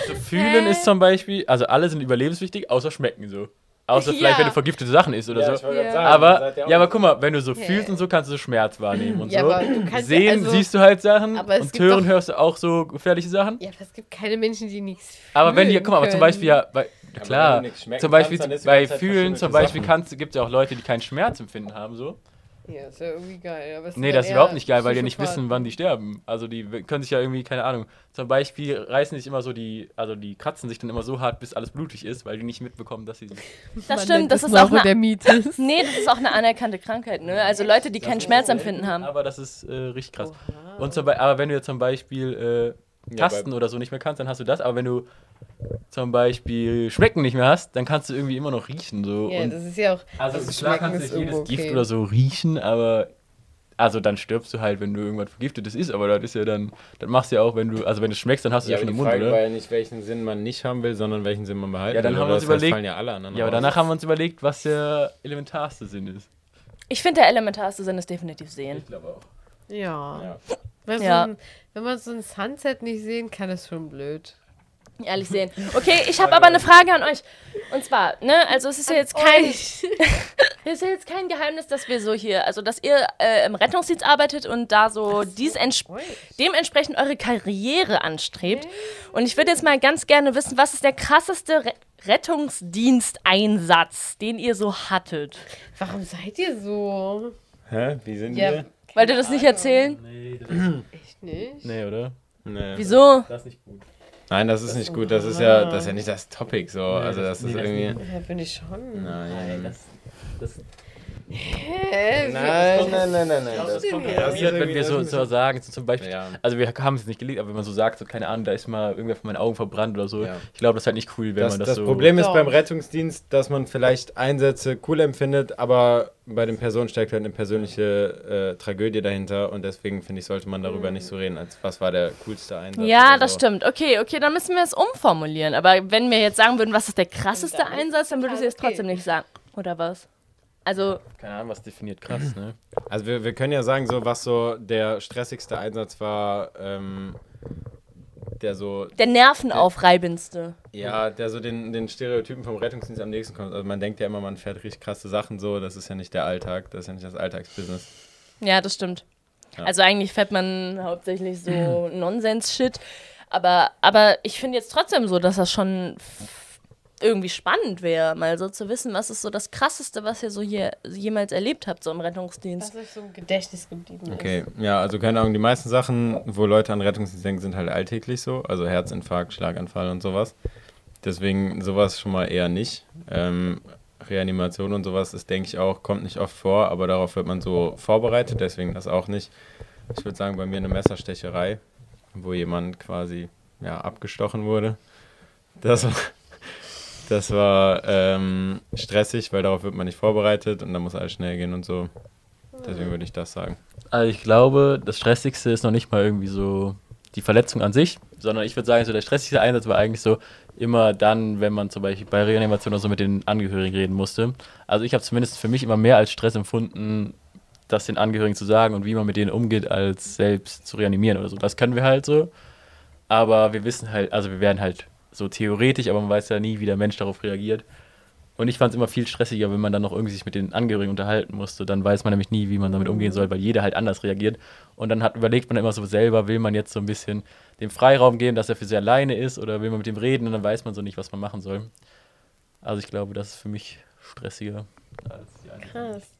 so fühlen ist zum Beispiel, also alle sind überlebenswichtig, außer schmecken so. Außer (laughs) vielleicht, Ja. wenn du vergiftete Sachen isst oder Ja, so. sagen, Aber, ja, aber guck mal, wenn du so Hä? fühlst und so, kannst du so Schmerz wahrnehmen und Ja, so. aber du kannst ja- Sehen also- siehst du halt Sachen und hören doch- hörst du auch so gefährliche Sachen. Ja, aber es gibt keine Menschen, die nichts Aber wenn die, fühlen guck mal, aber zum. Beispiel ja, bei, wenn klar, zum Beispiel kannst, bei Fühlen, zum Beispiel gibt es ja auch Leute, die keinen Schmerzempfinden haben, so. Ja, ist ja irgendwie geil. Aber Nee, das ist überhaupt nicht geil, weil die nicht wissen, wann die sterben. Also die können sich ja irgendwie, keine Ahnung, zum Beispiel reißen sich immer so die, also die kratzen sich dann immer so hart, bis alles blutig ist, weil die nicht mitbekommen, dass sie sich. Das Man stimmt, das es ist auch eine, Neurodermitis. (laughs) Nee, das ist auch eine anerkannte Krankheit, ne? Also Leute, die kein Schmerzempfinden haben. Aber das ist äh, richtig krass. Oha. Und zum Be aber wenn du jetzt zum Beispiel äh, Tasten bei- oder so nicht mehr kannst, dann hast du das. Aber wenn du zum Beispiel Schmecken nicht mehr hast, dann kannst du irgendwie immer noch riechen. So. Ja, Und das ist ja auch. also also klar schmecken kannst du ist nicht jedes irgendwo Gift okay. oder so riechen, aber also dann stirbst du halt, wenn du irgendwas Vergiftetes isst. Aber das ist ja dann, das machst du ja auch, wenn du, also wenn du schmeckst, dann hast du Ja, ja, schon die im Mund, Frage oder? war ja nicht, welchen Sinn man nicht haben will, sondern welchen Sinn man behalten Ja, dann will. haben wir uns heißt, überlegt- fallen ja alle anderen Ja, aber danach haben wir uns überlegt, was der elementarste Sinn ist. Ich finde, der elementarste Sinn ist definitiv sehen. glaube auch. Ja. Ja. Wenn, Ja. So ein, wenn man so ein Sunset nicht sehen kann, ist schon blöd. Ehrlich sehen. (laughs) Okay, ich habe aber eine Frage an euch. Und zwar, ne, also es ist ja jetzt kein, (laughs) es ist ja jetzt kein Geheimnis, dass wir so hier, also dass ihr äh, im Rettungsdienst arbeitet und da so, dies ents dementsprechend eure Karriere anstrebt. Und ich würde jetzt mal ganz gerne wissen, was ist der krasseste Re Rettungsdiensteinsatz, den ihr so hattet? Warum seid ihr so? Hä? Wie sind Ja, wir? Wollt ihr das nicht erzählen? Nee, das (clears throat) echt nicht? nee, oder? Nee. Wieso? Das ist nicht gut. Nein, das ist nicht gut. Das ist ja, das ist ja nicht das Topic so. Also das ist irgendwie. Da bin ich schon. Nein. das, das, Hä? Nein, nein, nein, nein, nein. Das kommt das ist passiert, wenn irgendwie- wir so, das so sagen, so zum Beispiel, Ja. also wir haben es nicht gelegt, aber wenn man so sagt, so keine Ahnung, da ist mal irgendwer von meinen Augen verbrannt oder so, Ja. ich glaube, das ist halt nicht cool, wenn Das, man das, das so... Problem ist beim Rettungsdienst, dass man vielleicht Einsätze cool empfindet, aber bei den Personen steckt halt eine persönliche äh, Tragödie dahinter und deswegen finde ich, sollte man darüber nicht so reden, als was war der coolste Einsatz. Ja, das so. stimmt. Okay, okay, dann müssen wir es umformulieren. Aber wenn wir jetzt sagen würden, was ist der krasseste Dann Einsatz, dann würdest du es total trotzdem nicht sagen. Oder was? Also, Keine Ahnung, was definiert krass, ne? Also wir, wir können ja sagen, so was so der stressigste Einsatz war, ähm, der so, der nervenaufreibendste. ja, der so den, den Stereotypen vom Rettungsdienst am nächsten kommt. Also man denkt ja immer, man fährt richtig krasse Sachen so, das ist ja nicht der Alltag, das ist ja nicht das Alltagsbusiness. Ja, das stimmt. Ja. Also eigentlich fährt man hauptsächlich so (clears throat) Nonsens-Shit. Aber, aber ich finde jetzt trotzdem so, dass das schon irgendwie spannend wäre, mal so zu wissen, was ist so das Krasseste, was ihr so hier jemals erlebt habt, so im Rettungsdienst. Was euch so im Gedächtnis geblieben Okay, ja, also keine Ahnung, die meisten Sachen, wo Leute an Rettungsdienst denken, sind halt alltäglich so, also Herzinfarkt, Schlaganfall und sowas. Deswegen sowas schon mal eher nicht. Ähm, Reanimation und sowas ist, denke ich auch, kommt nicht oft vor, aber darauf wird man so vorbereitet, deswegen das auch nicht. Ich würde sagen, bei mir eine Messerstecherei, wo jemand quasi ja, abgestochen wurde. Das war, das war ähm, stressig, weil darauf wird man nicht vorbereitet und dann muss alles schnell gehen und so. Deswegen würde ich das sagen. Also ich glaube, das Stressigste ist noch nicht mal irgendwie so die Verletzung an sich, sondern ich würde sagen, so der stressigste Einsatz war eigentlich so immer dann, wenn man zum Beispiel bei Reanimation oder so mit den Angehörigen reden musste. Also ich habe zumindest für mich immer mehr als Stress empfunden, das den Angehörigen zu sagen und wie man mit denen umgeht, als selbst zu reanimieren oder so. Das können wir halt so. Aber wir wissen halt, also wir werden halt so theoretisch, aber man weiß ja nie, wie der Mensch darauf reagiert. Und ich fand es immer viel stressiger, wenn man dann noch irgendwie sich mit den Angehörigen unterhalten musste. Dann weiß man nämlich nie, wie man damit umgehen soll, weil jeder halt anders reagiert. Und dann hat, überlegt man immer so selber, will man jetzt so ein bisschen dem Freiraum geben, dass er für sich alleine ist oder will man mit dem reden und dann weiß man so nicht, was man machen soll. Also ich glaube, das ist für mich stressiger als die anderen. Krass.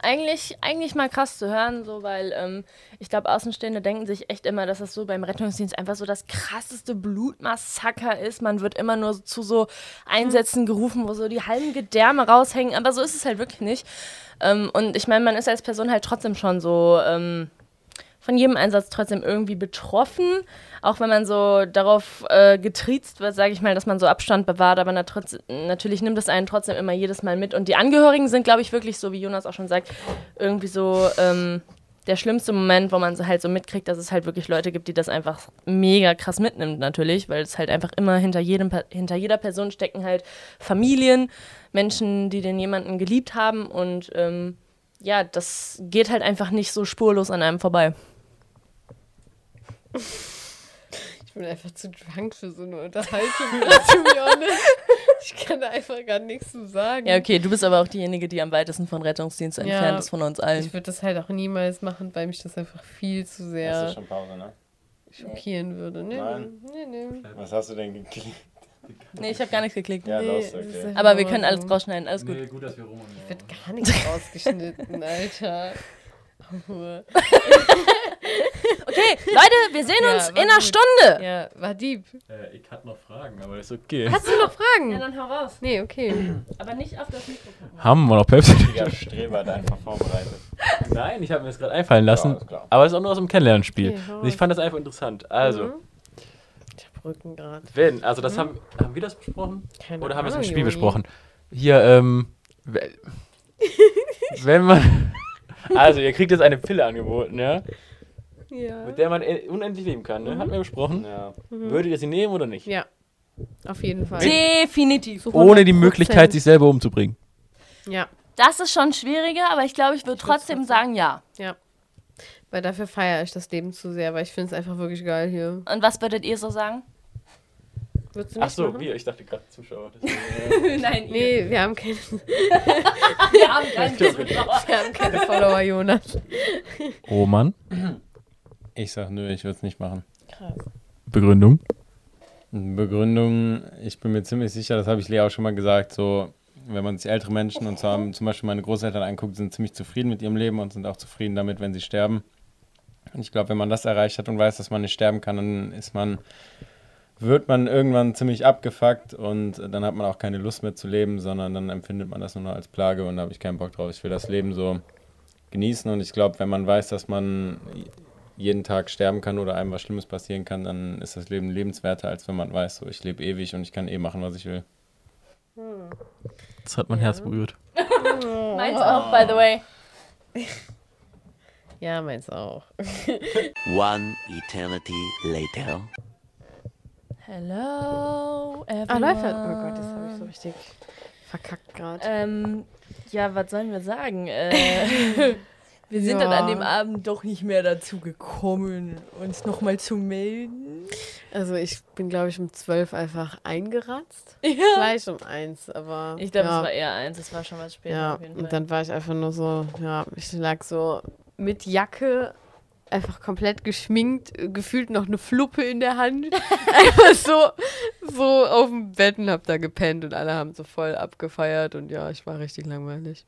Eigentlich, eigentlich mal krass zu hören, so, weil ähm, ich glaube, Außenstehende denken sich echt immer, dass das so beim Rettungsdienst einfach so das krasseste Blutmassaker ist. Man wird immer nur zu so Einsätzen gerufen, wo so die halben Gedärme raushängen, aber so ist es halt wirklich nicht. Ähm, und ich meine, man ist als Person halt trotzdem schon so ähm, von jedem Einsatz trotzdem irgendwie betroffen, auch wenn man so darauf äh, getriezt wird, sage ich mal, dass man so Abstand bewahrt, aber na, trotz, natürlich nimmt es einen trotzdem immer jedes Mal mit. Und die Angehörigen sind, glaube ich, wirklich so, wie Jonas auch schon sagt, irgendwie so ähm, der schlimmste Moment, wo man so halt so mitkriegt, dass es halt wirklich Leute gibt, die das einfach mega krass mitnimmt, natürlich, weil es halt einfach immer hinter jedem, hinter jeder Person stecken halt Familien, Menschen, die den jemanden geliebt haben und ähm, ja, das geht halt einfach nicht so spurlos an einem vorbei. Ich bin einfach zu drunk für so eine Unterhaltung, (laughs) to be honest. Ich kann da einfach gar nichts zu sagen. Ja, okay, du bist aber auch diejenige, die am weitesten von Rettungsdienst entfernt Ja. ist von uns Ich allen. würde das halt auch niemals machen, weil mich das einfach viel zu Hast sehr du schon Pause, ne? schockieren würde. Nee, Nein. nee, nee. Was hast du denn geklickt? Nee, ich habe gar nichts geklickt. Ja, nee los, das ist okay. Aber wir können alles rausschneiden, alles gut. Nee, gut, dass wir rum Wird gar nichts (laughs) rausgeschnitten, Alter. (laughs) (laughs) Okay, Leute, wir sehen Ja, uns war in einer gut. Stunde. Ja, war Dieb. äh, Ich hatte noch Fragen, aber ist okay. Hast du noch Fragen? dann hau raus. Nee, okay. Aber nicht auf das Mikrofon. Haben wir noch Pepsi? Richtiger Streber, hat einfach vorbereitet. Nein, ich habe mir das gerade einfallen lassen. Ja, aber es ist auch nur aus dem Kennenlernspiel. Okay, Und ich fand das einfach interessant. Also, Mhm. Ich hab Rückengrad. wenn, also das haben, haben wir das besprochen? Keine Oder haben wir es im Spiel Joni. besprochen? Hier, ähm, we- (laughs) wenn man, (laughs) also ihr kriegt jetzt eine Pille angeboten, ja, Ja. mit der man e- unendlich leben kann, ne? Hatten wir besprochen. Ja. Würdet ihr sie nehmen oder nicht? Ja. Auf jeden Fall. Definitiv. Ohne die 100%. Möglichkeit, sich selber umzubringen. Ja, Das ist schon schwieriger, aber ich glaube, ich würde trotzdem sagen ja. ja. Weil dafür feiere ich das Leben zu sehr, weil ich finde es einfach wirklich geil hier. Und was würdet ihr so sagen? Würdest du Ach so, machen? wir, ich dachte gerade Zuschauer. (laughs) Nein, Nee, wir haben keine, wir haben keinen Zuschauer. wir haben keine Follower, Jonas. äh, Roman, (laughs) Ich sag nö, ich würde es nicht machen. Begründung. Begründung, ich bin mir ziemlich sicher, das habe ich Lea auch schon mal gesagt, so, wenn man sich ältere Menschen und zwar zum Beispiel meine Großeltern anguckt, sind ziemlich zufrieden mit ihrem Leben und sind auch zufrieden damit, wenn sie sterben. Und ich glaube, wenn man das erreicht hat und weiß, dass man nicht sterben kann, dann ist man, wird man irgendwann ziemlich abgefuckt und dann hat man auch keine Lust mehr zu leben, sondern dann empfindet man das nur noch als Plage und da habe ich keinen Bock drauf. Ich will das Leben so genießen und ich glaube, wenn man weiß, dass man jeden Tag sterben kann oder einem was Schlimmes passieren kann, dann ist das Leben lebenswerter, als wenn man weiß, so ich lebe ewig und ich kann eh machen, was ich will. Das hat mein Herz berührt. (laughs) Meins auch, by the way. (laughs) Ja, meins auch. (laughs) One eternity later. Hello, everyone. Ah, läuft halt. Oh Gott, das habe ich so richtig verkackt gerade. Ähm, ja, was sollen wir sagen? Äh, wir sind dann Ja. an dem Abend doch nicht mehr dazu gekommen, uns nochmal zu melden. Also ich bin, glaube ich, um zwölf einfach eingeratzt. Ja. Vielleicht um eins, aber. Ich glaube, ja. es war eher eins, es war schon was später Ja, und dann war ich einfach nur so, ja, ich lag so mit Jacke, einfach komplett geschminkt, gefühlt noch eine Fluppe in der Hand. (laughs) einfach so, so auf dem Bett und hab da gepennt und alle haben so voll abgefeiert und ja, ich war richtig langweilig.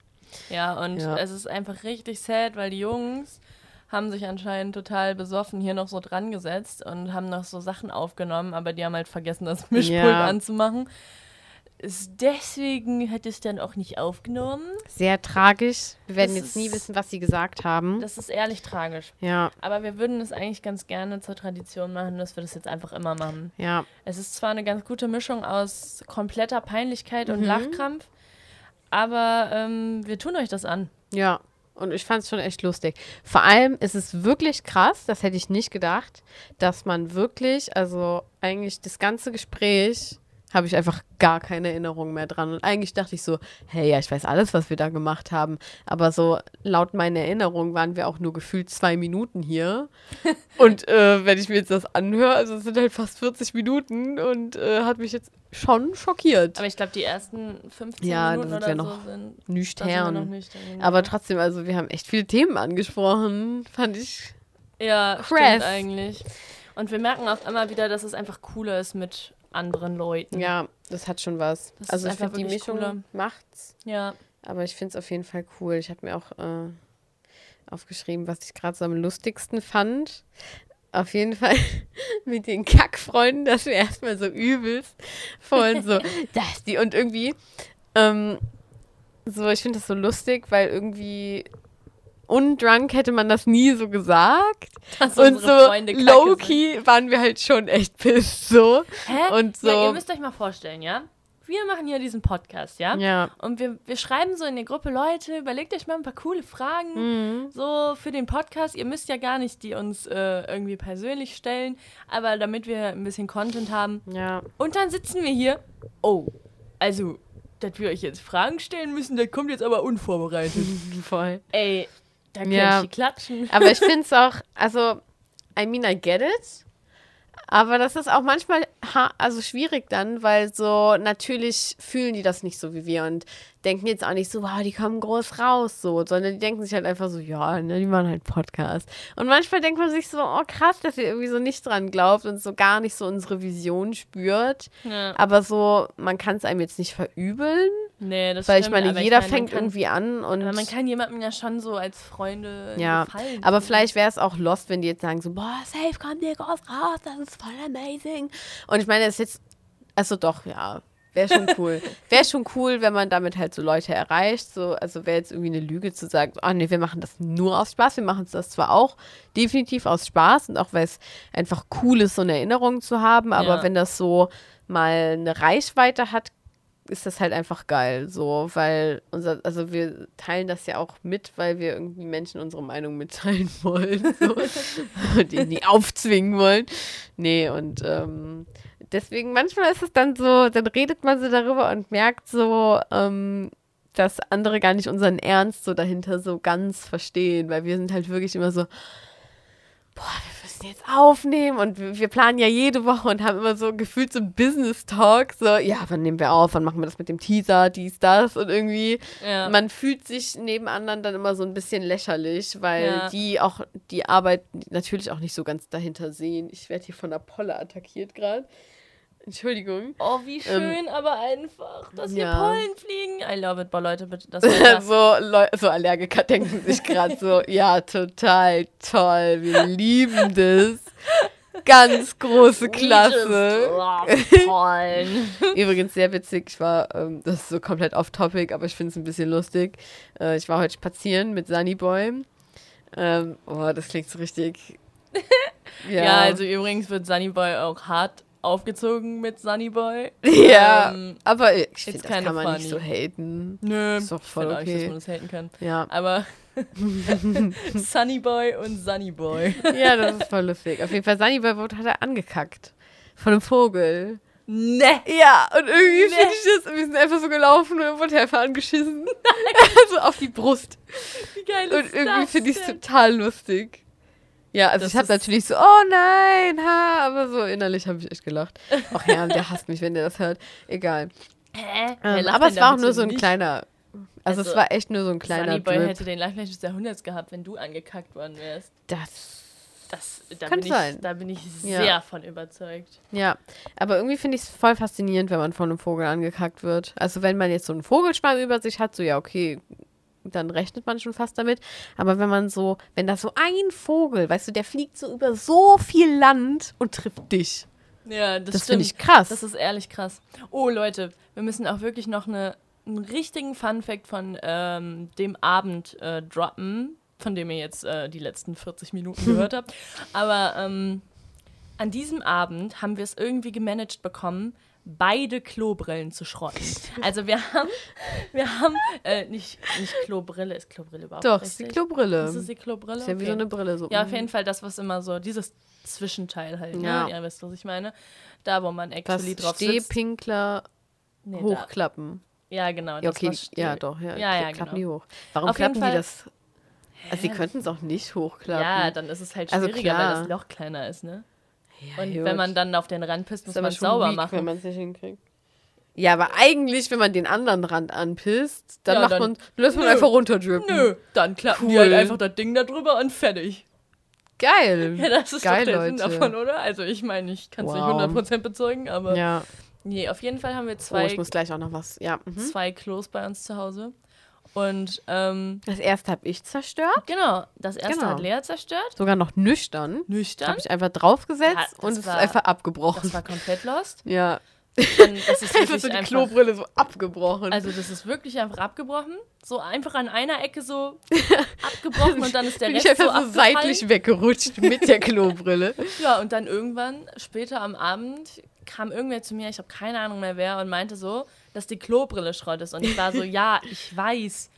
Ja, und Ja. es ist einfach richtig sad, weil die Jungs haben sich anscheinend total besoffen hier noch so dran gesetzt und haben noch so Sachen aufgenommen, aber die haben halt vergessen, das Mischpult Ja. anzumachen. Deswegen hat es dann auch nicht aufgenommen. Sehr tragisch. Wir werden Das jetzt nie wissen, was sie gesagt haben. Das ist ehrlich tragisch. Ja, Aber wir würden es eigentlich ganz gerne zur Tradition machen, dass wir das jetzt einfach immer machen. ja. Es ist zwar eine ganz gute Mischung aus kompletter Peinlichkeit und Mhm. Lachkrampf, aber ähm, wir tun euch das an. Ja, und ich fand es schon echt lustig. Vor allem ist es wirklich krass, das hätte ich nicht gedacht, dass man wirklich, also eigentlich das ganze Gespräch habe ich einfach gar keine Erinnerung mehr dran. Und eigentlich dachte ich so, hey, ja, ich weiß alles, was wir da gemacht haben. Aber so laut meiner Erinnerung waren wir auch nur gefühlt zwei Minuten hier. (laughs) und äh, wenn ich mir jetzt das anhöre, also es sind halt fast 40 Minuten und äh, hat mich jetzt schon schockiert. Aber ich glaube, die ersten 15 Ja, Minuten oder so noch da sind wir noch nüchtern, genau. Aber trotzdem, also wir haben echt viele Themen angesprochen. Fand ich. Ja, stimmt eigentlich. Und wir merken auch immer wieder, dass es einfach cooler ist mit anderen Leuten. Ja, das hat schon was. Das also ich finde, die Mischung cooler. macht's. Ja. Aber ich finde es auf jeden Fall cool. Ich habe mir auch äh, aufgeschrieben, was ich gerade so am lustigsten fand. Auf jeden Fall (laughs) mit den Kackfreunden, dass wir erstmal so übelst vorhin so, (laughs) dass die und irgendwie ähm, so, ich finde das so lustig, weil irgendwie undrunk hätte man das nie so gesagt. Dass Und so low-key waren wir halt schon echt pissed so. Hä? Und so. Ja, ihr müsst euch mal vorstellen, ja? Wir machen hier diesen Podcast, ja? Ja. Und wir, wir schreiben so in der Gruppe, Leute, überlegt euch mal ein paar coole Fragen Mhm. so für den Podcast. Ihr müsst ja gar nicht die uns äh, irgendwie persönlich stellen, aber damit wir ein bisschen Content haben. Ja. Und dann sitzen wir hier. Oh, also, dass wir euch jetzt Fragen stellen müssen, das kommt jetzt aber unvorbereitet. (laughs) Voll. Ey, da kann Ja. ich die klatschen. Aber ich (laughs) finde es auch, also, I mean, I get it. Aber das ist auch manchmal also schwierig dann, weil so natürlich fühlen die das nicht so wie wir und denken jetzt auch nicht so, wow, die kommen groß raus, so, sondern die denken sich halt einfach so, ja, ne, die machen halt Podcast. Und manchmal denkt man sich so, oh krass, dass ihr irgendwie so nicht dran glaubt und so gar nicht so unsere Vision spürt. Ja. Aber so, man kann es einem jetzt nicht verübeln, Nee, das weil ich stimmt, meine, aber jeder meine, man fängt kann, irgendwie an und Aber man kann jemandem ja schon so als Freunde Ja, gefallen. aber vielleicht wäre es auch lost, wenn die jetzt sagen so, boah, safe kommt dir groß raus, das ist voll amazing. Und ich meine, das ist jetzt, also doch, ja, wäre schon cool. wäre schon cool, wenn man damit halt so Leute erreicht. So, also wäre jetzt irgendwie eine Lüge zu sagen, oh nee, wir machen das nur aus Spaß. Wir machen es das zwar auch definitiv aus Spaß und auch weil es einfach cool ist, so eine Erinnerung zu haben, aber Ja. wenn das so mal eine Reichweite hat, ist das halt einfach geil, so, weil unser, also wir teilen das ja auch mit, weil wir irgendwie Menschen unsere Meinung mitteilen wollen, so, (laughs) und ihnen nie aufzwingen wollen. Nee, und ähm, deswegen manchmal ist es dann so, dann redet man so darüber und merkt so, ähm, dass andere gar nicht unseren Ernst so dahinter so ganz verstehen, weil wir sind halt wirklich immer so, boah, wir müssen jetzt aufnehmen und wir, wir planen ja jede Woche und haben immer so gefühlt so einen Business-Talk, so, ja, wann nehmen wir auf, wann machen wir das mit dem Teaser, dies, das und irgendwie, Ja. man fühlt sich neben anderen dann immer so ein bisschen lächerlich, weil Ja. die auch die Arbeit natürlich auch nicht so ganz dahinter sehen. Ich werde hier von der Polle attackiert gerade. Entschuldigung. Oh, wie schön, aber einfach, dass hier Ähm, ja. Pollen fliegen. I love it, boah, Leute, bitte. Das (laughs) so, Leu so Allergiker (laughs) denken sich gerade so, ja, total toll, wir lieben das. Ganz große Klasse. (laughs) Pollen. Übrigens sehr witzig, ich war, ähm, das ist so komplett off-topic, aber ich finde es ein bisschen lustig. Äh, ich war heute spazieren mit Sunnyboy. Ähm, oh, das klingt so richtig. ja. also übrigens wird Sunnyboy auch hart aufgezogen mit Sunnyboy. Ja, Ähm, aber ich finde, das kann man nicht so funny. haten. Nö, Ist doch ich voll finde auch nicht, dass okay. man das haten kann. Ja. Aber (laughs) Sunnyboy und Sunnyboy. ja, das ist voll lustig. Auf jeden Fall, Sunnyboy wurde hat er angekackt. Von einem Vogel. Ne. Ja, und irgendwie Nee. finde ich das, wir sind einfach so gelaufen und wurde einfach angeschissen. (laughs) so auf die Brust. Wie geil ist Und irgendwie finde ich es total lustig. Ja, also Das ich habe natürlich so, oh nein, ha, aber so innerlich habe ich echt gelacht. (laughs) Ach ja, der hasst mich, wenn der das hört. Egal. Hä? Ähm, aber es war auch nur so ein nicht? kleiner, also, es Also, war echt nur so ein kleiner Sunnyboy Drip. hätte den Lifeflash des Jahrhunderts gehabt, wenn du angekackt worden wärst. Das, Das, da, Kann bin ich, sein. da bin ich Ja. sehr von überzeugt. ja. Aber irgendwie finde ich es voll faszinierend, wenn man von einem Vogel angekackt wird. Also wenn man jetzt so einen Vogelschwarm über sich hat, so ja, okay, dann rechnet man schon fast damit. Aber wenn man so, wenn da so ein Vogel, weißt du, der fliegt so über so viel Land und trifft dich. Ja, das, Das, finde ich krass. Das ist ehrlich krass. Oh, Leute, wir müssen auch wirklich noch eine, einen richtigen Fun-Fact von ähm, dem Abend äh, droppen, von dem ihr jetzt äh, die letzten 40 Minuten (laughs) gehört habt. Aber ähm, an diesem Abend haben wir es irgendwie gemanagt bekommen, beide Klobrillen zu schrotten. (laughs) Also wir haben, wir haben, äh, nicht, nicht Klobrille, ist Klobrille überhaupt Doch, ist die richtig? Klobrille. Das ist die Klobrille? Ist ja wie Okay. so eine Brille. So. Ja, auf jeden Fall das, was immer so, dieses Zwischenteil halt, Ja. ne? Ihr wisst, was ich meine. Da, wo man actually drauf sitzt. Stehpinkler Nee, da. hochklappen. Ja, genau. Ja, das, okay, ja, doch, ja. Ja, ja, klappen genau. die hoch. Warum Auf klappen die Fall- das? Also, sie könnten es auch nicht hochklappen. Ja, dann ist es halt Also schwieriger, weil klar. das Loch kleiner ist, ne? Ja, Und gut. wenn man dann auf den Rand pisst, muss man sauber weak, machen. wenn man es nicht hinkriegt. Ja, aber eigentlich, wenn man den anderen Rand anpisst, dann Ja, macht dann- man, lässt man Nö. einfach runterdrippen. Nö, dann klappen die Cool. halt einfach das Ding da drüber und fertig. Geil. (laughs) Ja, das ist Geil, doch der Sinn Leute. davon, oder? Also ich meine, ich kann es Wow. nicht 100% bezeugen, aber Ja. nee, auf jeden Fall haben wir Oh, zwei, ich muss gleich auch noch was. Ja. Mhm. zwei Klos bei uns zu Hause. Und ähm, Das erste habe ich zerstört. genau, das erste Genau. hat Lea zerstört. Sogar noch nüchtern. Nüchtern. Habe ich einfach draufgesetzt Ja, und es ist war- einfach abgebrochen. Das war komplett lost. (laughs) ja. Dann, das ist (laughs) Einfach wirklich so die einfach, Klobrille so abgebrochen. Also das ist wirklich einfach abgebrochen. So einfach an einer Ecke so (laughs) abgebrochen und dann ist der Rest ich so so, seitlich weggerutscht mit der Klobrille. Ja, und dann irgendwann, später am Abend, kam irgendwer zu mir, ich habe keine Ahnung mehr wer, und meinte so, dass die Klobrille Schrott ist. Und ich war so, ja, ich weiß.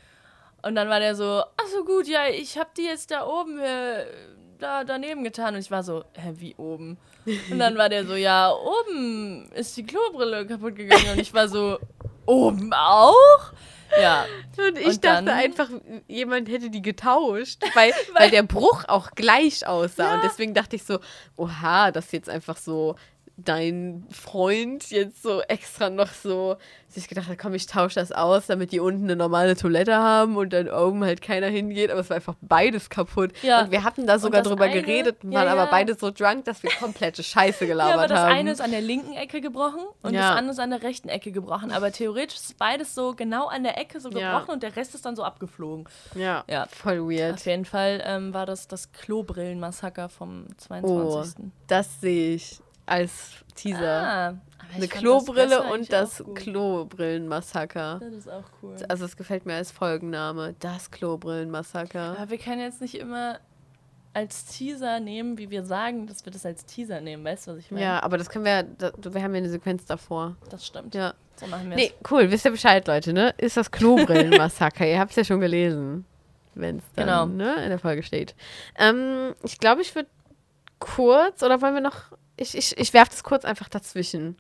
Und dann war der so, ach so gut, ja, ich habe die jetzt da oben, äh, da daneben getan. Und ich war so, hä, wie oben? Und dann war der so, ja, oben ist die Klobrille kaputt gegangen. Und ich war so, oben auch? Ja, Und ich Und dachte dann- einfach, jemand hätte die getauscht, weil, (laughs) weil der Bruch auch gleich aussah. Und deswegen dachte ich so, oha, das ist jetzt einfach so dein Freund jetzt so extra noch so sich gedacht hat, komm, ich tausche das aus, damit die unten eine normale Toilette haben und dann oben halt keiner hingeht. Aber es war einfach beides kaputt. Ja. Und wir hatten da sogar das drüber eine- geredet, ja, waren aber ja. beide so drunk, dass wir komplette Scheiße Ja, gelabert aber das haben. eine ist an der linken Ecke gebrochen und Ja. das andere ist an der rechten Ecke gebrochen. Aber theoretisch ist beides so genau an der Ecke so Ja. gebrochen und der Rest ist dann so abgeflogen. ja, Ja. voll weird. Auf jeden Fall ähm, war das das Klobrillen-Massaker vom Oh, 22. das sehe ich als Teaser. Ah, Eine Klobrille das und das. Klobrillenmassaker. Das ist auch cool. Also es gefällt mir als Folgenname. Das Klobrillenmassaker. Aber wir können jetzt nicht immer als Teaser nehmen, wie wir sagen, dass wir das als Teaser nehmen. Weißt du, was ich meine? Ja, aber das können wir, da, wir haben ja eine Sequenz davor. Das stimmt. Ja. So machen wir Nee, cool, wisst ihr Bescheid, Leute, ne? Ist das Klobrillenmassaker. (laughs) ihr habt es ja schon gelesen, wenn es dann Genau. ne, in der Folge steht. Ähm, ich glaube, ich würde kurz, oder wollen wir noch, ich, ich, ich werfe das kurz einfach dazwischen.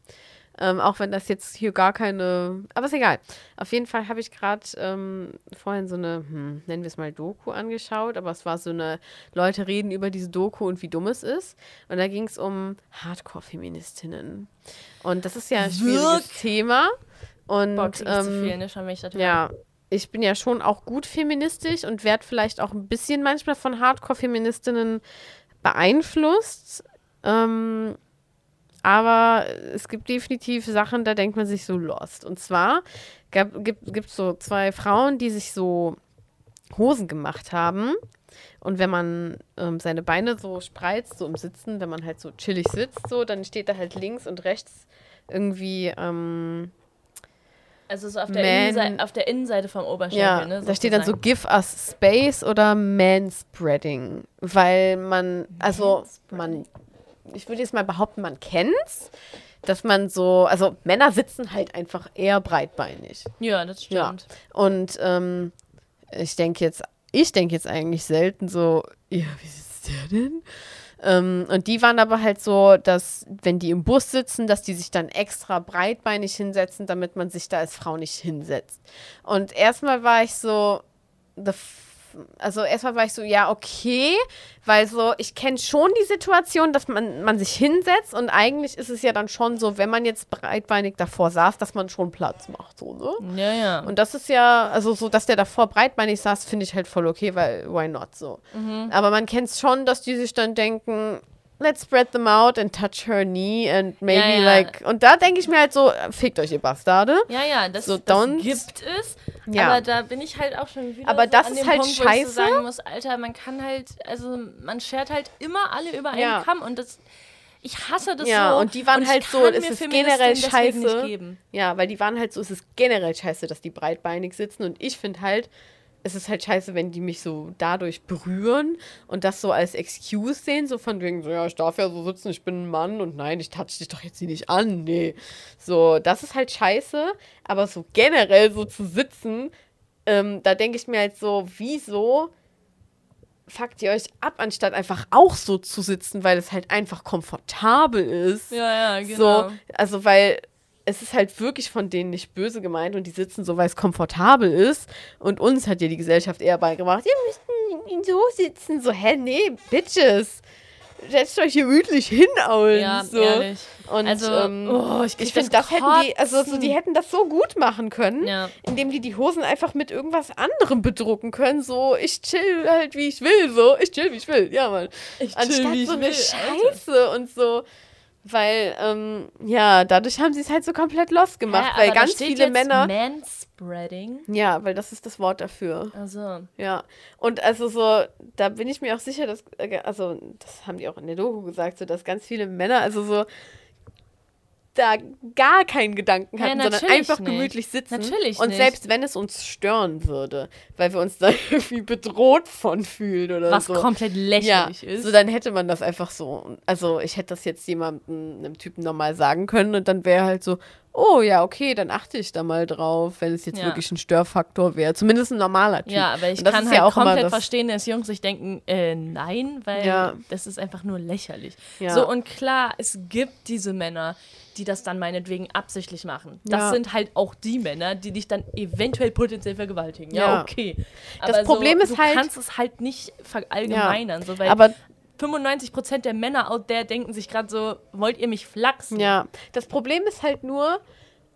Ähm, auch wenn das jetzt hier gar keine, aber ist egal. Auf jeden Fall habe ich gerade ähm, vorhin so eine, hm, nennen wir es mal Doku angeschaut, aber es war so eine, Leute reden über diese Doku und wie dumm es ist. Und da ging es um Hardcore-Feministinnen. Und das ist ja ein schwieriges Wirk. Thema. Und Boah, ich zu ähm, viel, ne? Schon wenn ich das höre. ja, ich bin ja schon auch gut feministisch und werde vielleicht auch ein bisschen manchmal von Hardcore-Feministinnen beeinflusst. Ähm, aber es gibt definitiv Sachen, da denkt man sich so lost. Und zwar gab, gibt es so zwei Frauen, die sich so Hosen gemacht haben. Und wenn man ähm, seine Beine so spreizt, so im Sitzen, wenn man halt so chillig sitzt, so, dann steht da halt links und rechts irgendwie ähm, Also so auf der, Man- Innenseite, auf der Innenseite vom Oberschenkel, Ja, ne? da steht dann so. Give us Space oder Manspreading, weil man, also man, ich würde jetzt mal behaupten, man kennt's, dass man so, also Männer sitzen halt einfach eher breitbeinig. Ja, das Ja. stimmt. Und ähm, ich denke jetzt, ich denke jetzt eigentlich selten so, ja, wie sitzt der denn? Ähm, und die waren aber halt so, dass wenn die im Bus sitzen, dass die sich dann extra breitbeinig hinsetzen, damit man sich da als Frau nicht hinsetzt. Und erstmal war ich so, the also erstmal war ich so, ja, okay, weil so, ich kenne schon die Situation, dass man, man sich hinsetzt und eigentlich ist es ja dann schon so, wenn man jetzt breitbeinig davor saß, dass man schon Platz macht, so, ne? Ja, ja. Und das ist ja, also so, dass der davor breitbeinig saß, finde ich halt voll okay, weil why not so. Aber man kennt es schon, dass die sich dann denken, let's spread them out and touch her knee and maybe Ja, ja. like. Und da denke ich mir halt so, fickt euch, ihr Bastarde. Ja, ja, das, So, das gibt es. Ja. Aber da bin ich halt auch schon wieder Aber so das ist halt Punkt, wo ich scheiße. so sagen muss, Alter, man kann halt, also man schert halt immer alle über einen Ja. Kamm und das, ich hasse das Ja, so. und die waren ich halt so, es ist generell scheiße. Nicht geben. Ja, weil die waren halt so, es ist generell scheiße, dass die breitbeinig sitzen und ich finde halt, es ist halt scheiße, wenn die mich so dadurch berühren und das so als Excuse sehen, so von wegen, so, ja, ich darf ja so sitzen, ich bin ein Mann und nein, ich touch dich doch jetzt hier nicht an, nee. So, das ist halt scheiße, aber so generell so zu sitzen, ähm, da denke ich mir halt so, wieso fuckt ihr euch ab, anstatt einfach auch so zu sitzen, weil es halt einfach komfortabel ist. Ja, ja, genau. So, also weil es ist halt wirklich von denen nicht böse gemeint und die sitzen so, weil es komfortabel ist. Und uns hat ja die Gesellschaft eher beigebracht, ihr müsst so sitzen. So, hä, nee, Bitches. Setzt euch hier gemütlich hin, Auen. Ja, so. ehrlich. Und Also, ähm, oh, ich ich finde, das hätten die, also so, die hätten das so gut machen können, Ja. indem die die Hosen einfach mit irgendwas anderem bedrucken können. So, ich chill halt, wie ich will. So, ich chill, wie ich will. Ja, Mann. Ich Anstatt so eine Scheiße und so. Weil, ähm, ja, dadurch haben sie es halt so komplett lost gemacht, weil ganz viele Männer. Manspreading. Ja, weil das ist das Wort dafür. Also, Ja. Und also so, da bin ich mir auch sicher, dass, äh, also, das haben die auch in der Doku gesagt, so, dass ganz viele Männer, also so, da gar keinen Gedanken Ja, hatten, sondern natürlich einfach nicht. gemütlich sitzen. Natürlich Und nicht. selbst wenn es uns stören würde, weil wir uns da (laughs) irgendwie bedroht von fühlen oder was so. komplett lächerlich ja, ist. so dann hätte man das einfach so. Also ich hätte das jetzt jemandem, einem Typen normal sagen können und dann wäre halt so, oh ja, okay, dann achte ich da mal drauf, wenn es jetzt Ja. wirklich ein Störfaktor wäre. Zumindest ein normaler Typ. ja, aber ich das kann halt ja auch komplett das- verstehen, dass Jungs sich denken, äh, nein, weil Ja. das ist einfach nur lächerlich. Ja. So, und klar, es gibt diese Männer, die das dann meinetwegen absichtlich machen. Das sind halt auch die Männer, die dich dann eventuell potenziell vergewaltigen. Ja, okay. Das Aber Problem so, ist du halt- kannst es halt nicht verallgemeinern, so, weil Aber 95% der Männer out there denken sich gerade so, wollt ihr mich flachsen? Ja, das Problem ist halt nur,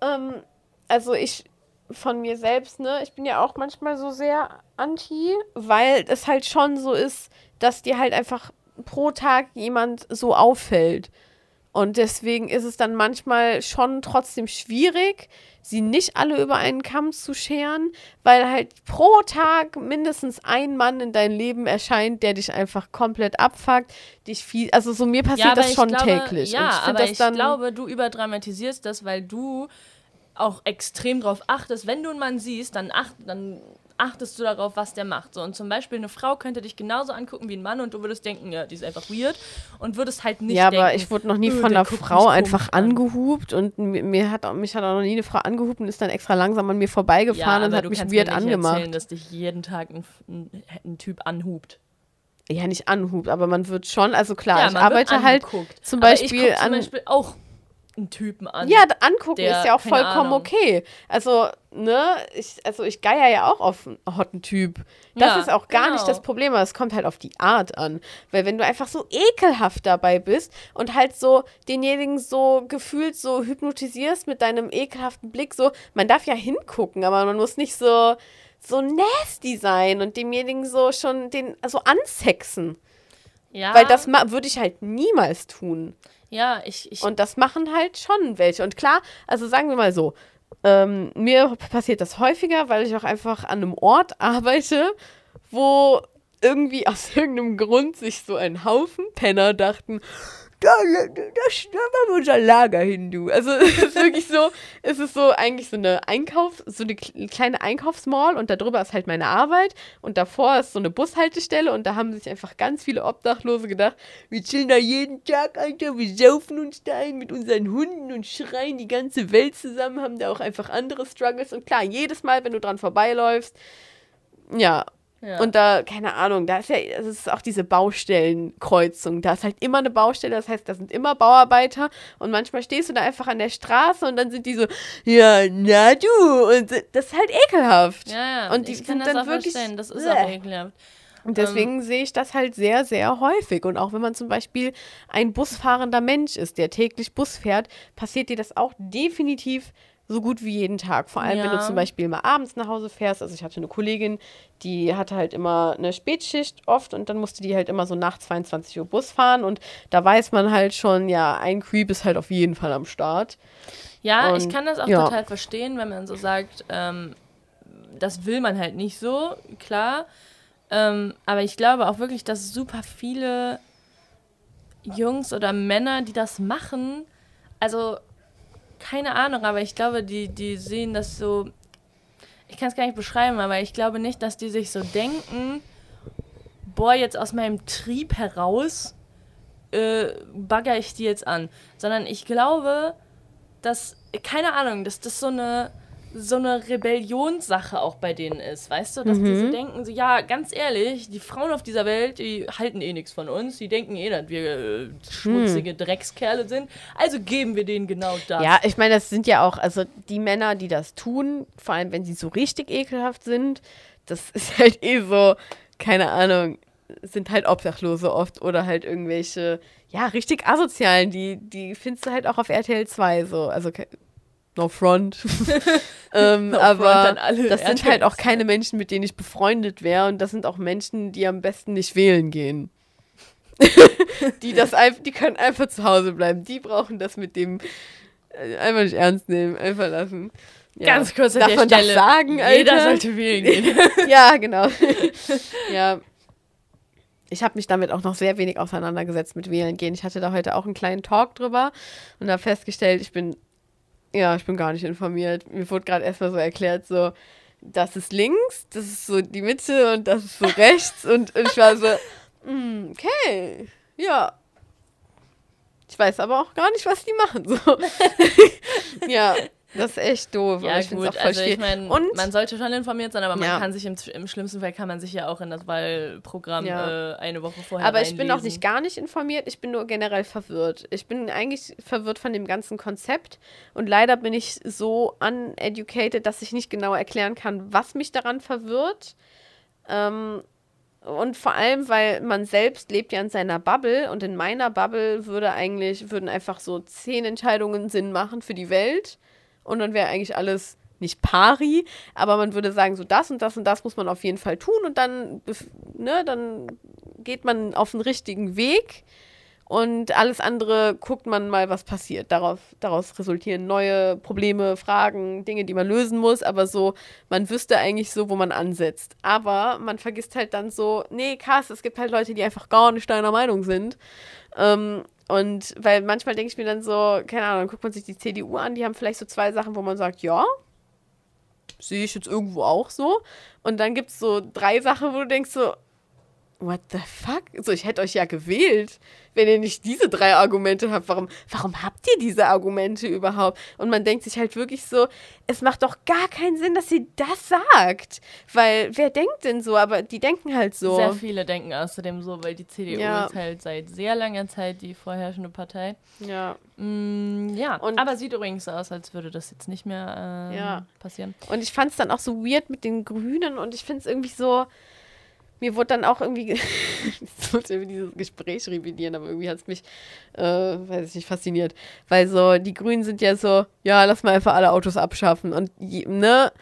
ähm, also ich von mir selbst, ne, ich bin ja auch manchmal so sehr anti, weil es halt schon so ist, dass dir halt einfach pro Tag jemand so auffällt. Und deswegen ist es dann manchmal schon trotzdem schwierig, sie nicht alle über einen Kamm zu scheren, weil halt pro Tag mindestens ein Mann in dein Leben erscheint, der dich einfach komplett abfuckt, dich viel, also so mir passiert aber das schon glaube, täglich. Ja, Und ich aber ich glaube, du überdramatisierst das, weil du auch extrem darauf achtest. Wenn du einen Mann siehst, dann, acht, dann achtest du darauf, was der macht. So, und zum Beispiel eine Frau könnte dich genauso angucken wie ein Mann und du würdest denken, ja, die ist einfach weird und würdest halt nicht ja, denken, aber ich wurde noch nie "Öh, von der einer Frau einfach an." angehupt und mir, hat, mich hat auch noch nie eine Frau angehupt und ist dann extra langsam an mir vorbeigefahren ja, und hat mich weird mir nicht angemacht. erzählen, dass dich jeden Tag ein, ein, ein Typ anhupt. Ja, nicht anhupt, aber man wird schon, also klar, ja, ich arbeite halt zum Aber ich Beispiel guck zum an. Beispiel auch einen Typen an. ja, angucken der- ist ja auch vollkommen Ahnung. okay. Also, ne, ich, also ich geier ja auch auf einen hotten Typ. Das Ja, ist auch gar genau. nicht das Problem, aber es kommt halt auf die Art an. Weil wenn du einfach so ekelhaft dabei bist und halt so denjenigen so gefühlt so hypnotisierst mit deinem ekelhaften Blick, so, man darf ja hingucken, aber man muss nicht so, so nasty sein und demjenigen so schon den, also ansexen. ja, Weil das würde ich halt niemals tun. Ja, ich, ich Und das machen halt schon welche. Und klar, also sagen wir mal so, ähm, mir passiert das häufiger, weil ich auch einfach an einem Ort (laughs) arbeite, wo irgendwie aus (laughs) irgendeinem Grund sich so ein Haufen Penner dachten, da, da, da, da machen wir unser Lager hin, du. Also (laughs) es ist wirklich so, es ist so eigentlich so eine Einkauf, so eine kle- kleine Einkaufsmall und darüber ist halt meine Arbeit und davor ist so eine Bushaltestelle und da haben sich einfach ganz viele Obdachlose gedacht, wir chillen da jeden Tag, Alter, wir saufen uns da ein mit unseren Hunden und schreien die ganze Welt zusammen, haben da auch einfach andere Struggles und klar, jedes Mal, wenn du dran vorbeiläufst, ja, ja. und da, keine Ahnung, da ist ja, es ist auch diese Baustellenkreuzung. Da ist halt immer eine Baustelle, das heißt, da sind immer Bauarbeiter und manchmal stehst du da einfach an der Straße und dann sind die so, ja, na du, und das ist halt ekelhaft. ja, ja, und die ich kann sind das dann auch wirklich- verstehen. Das ist Bäh. auch ekelhaft. Und deswegen sehe ich das halt sehr, sehr häufig. Und auch wenn man zum Beispiel ein busfahrender Mensch ist, der täglich Bus fährt, passiert dir das auch definitiv so gut wie jeden Tag. Vor allem, wenn du Ja. zum Beispiel mal abends nach Hause fährst. Also ich hatte eine Kollegin, die hatte halt immer eine Spätschicht oft und dann musste die halt immer so nach 22 Uhr Bus fahren. Und da weiß man halt schon, ja, ein Creep ist halt auf jeden Fall am Start. Ja, Und, ich kann das auch ja. total verstehen, wenn man so sagt, ähm, das will man halt nicht so, klar. Ähm, aber ich glaube auch wirklich, dass super viele Jungs oder Männer, die das machen, also keine Ahnung, aber ich glaube, die, die sehen das so. ich kann es gar nicht beschreiben, aber ich glaube nicht, dass die sich so denken, boah, jetzt aus meinem Trieb heraus äh, bagger ich die jetzt an. Sondern ich glaube, dass, keine Ahnung, dass das so eine so eine Rebellionssache auch bei denen ist, weißt du, dass die so denken, so, ja, ganz ehrlich, die Frauen auf dieser Welt, die halten eh nichts von uns, die denken eh, dass wir äh, schmutzige Dreckskerle sind, also geben wir denen genau das. Ja, ich meine, das sind ja auch, also die Männer, die das tun, vor allem wenn sie so richtig ekelhaft sind, das (laughs) ist halt eh so, keine Ahnung, sind halt Obdachlose oft oder halt irgendwelche, ja, richtig asozialen, die, die findest du halt auch auf RTL 2 so, also no front. (laughs) ähm, No front aber alle das sind halt auch keine Menschen, mit denen ich befreundet wäre und das sind auch Menschen, die am besten nicht wählen gehen. (laughs) die das die können einfach zu Hause bleiben. Die brauchen das mit dem äh, einfach nicht ernst nehmen, einfach lassen. Ja. Ganz kurz an Darf der Stelle. sagen, Alter? Jeder sollte wählen gehen. (laughs) ja, genau. ja. Ich habe mich damit auch noch sehr wenig auseinandergesetzt mit Wählen gehen. Ich hatte da heute auch einen kleinen Talk drüber und habe festgestellt, ich bin, ja, ich bin gar nicht informiert. Mir wurde gerade erstmal so erklärt, so, das ist links, das ist so die Mitte und das ist so rechts und, und ich war so, mm, okay, ja. Ich weiß aber auch gar nicht, was die machen. So. (laughs) ja, das ist echt doof. Ja, ich gut, auch voll also ich meine, man sollte schon informiert sein, aber man Ja. kann sich im, im schlimmsten Fall kann man sich ja auch in das Wahlprogramm Ja. äh, eine Woche vorher Aber ich bin auch nicht gar nicht informiert, ich bin nur generell verwirrt. Ich bin eigentlich verwirrt von dem ganzen Konzept und leider bin ich so uneducated, dass ich nicht genau erklären kann, was mich daran verwirrt. Ähm, und vor allem, weil man selbst lebt ja in seiner Bubble und in meiner Bubble würde eigentlich, würden einfach so zehn Entscheidungen Sinn machen für die Welt und dann wäre eigentlich alles nicht pari, aber man würde sagen, so das und das und das muss man auf jeden Fall tun und dann, ne, dann geht man auf den richtigen Weg und alles andere guckt man mal, was passiert. Darauf, daraus resultieren neue Probleme, Fragen, Dinge, die man lösen muss, aber so, man wüsste eigentlich so, wo man ansetzt. Aber man vergisst halt dann so, nee, krass, es gibt halt Leute, die einfach gar nicht deiner Meinung sind. Ähm, und weil manchmal denke ich mir dann so, keine Ahnung, dann guckt man sich die CDU an, die haben vielleicht so zwei Sachen, wo man sagt, ja, sehe ich jetzt irgendwo auch so. Und dann gibt es so drei Sachen, wo du denkst so, what the fuck? So, ich hätte euch ja gewählt, wenn ihr nicht diese drei Argumente habt. Warum, warum habt ihr diese Argumente überhaupt? Und man denkt sich halt wirklich so, es macht doch gar keinen Sinn, dass sie das sagt. Weil, wer denkt denn so? Aber die denken halt so. Sehr viele denken außerdem so, weil die CDU Ja. ist halt seit sehr langer Zeit die vorherrschende Partei. Ja. Mm, ja, Und- aber sieht übrigens so aus, als würde das jetzt nicht mehr ähm, Ja. passieren. Und ich fand es dann auch so weird mit den Grünen und ich finde es irgendwie so. Mir wurde dann auch irgendwie. (laughs) ich muss irgendwie dieses Gespräch revidieren, aber irgendwie hat es mich, äh, weiß ich nicht, fasziniert. Weil so, die Grünen sind ja so, ja, lass mal einfach alle Autos abschaffen. Und, ne?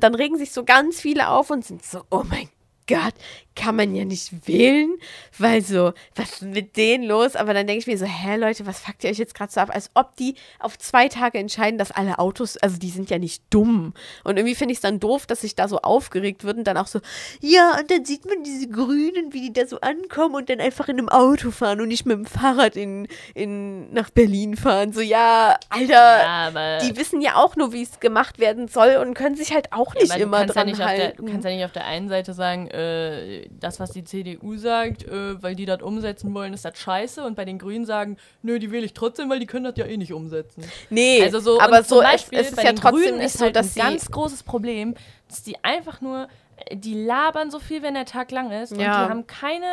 Dann regen sich so ganz viele auf und sind so, oh mein Gott, kann man ja nicht wählen, weil so, was ist mit denen los? Aber dann denke ich mir so, hä Leute, was fuckt ihr euch jetzt gerade so ab? Als ob die auf zwei Tage entscheiden, dass alle Autos, also die sind ja nicht dumm. Und irgendwie finde ich es dann doof, dass sich da so aufgeregt wird und dann auch so, ja, und dann sieht man diese Grünen, wie die da so ankommen und dann einfach in einem Auto fahren und nicht mit dem Fahrrad in, in, nach Berlin fahren. So, ja, Alter, ja, die wissen ja auch nur, wie es gemacht werden soll und können sich halt auch Ja, nicht du immer kannst ja dran nicht auf der, halten. Du kannst ja nicht auf der einen Seite sagen, äh, das, was die CDU sagt, äh, weil die das umsetzen wollen, ist das scheiße. Und bei den Grünen sagen, nö, die wähle ich trotzdem, weil die können das ja eh nicht umsetzen. nee, Also so, aber und so zum es, Beispiel es ist bei ja trotzdem Grünen nicht ist so, halt ein ganz großes Problem, dass die einfach nur, äh, die labern so viel, wenn der Tag lang ist. Und Ja. die haben keine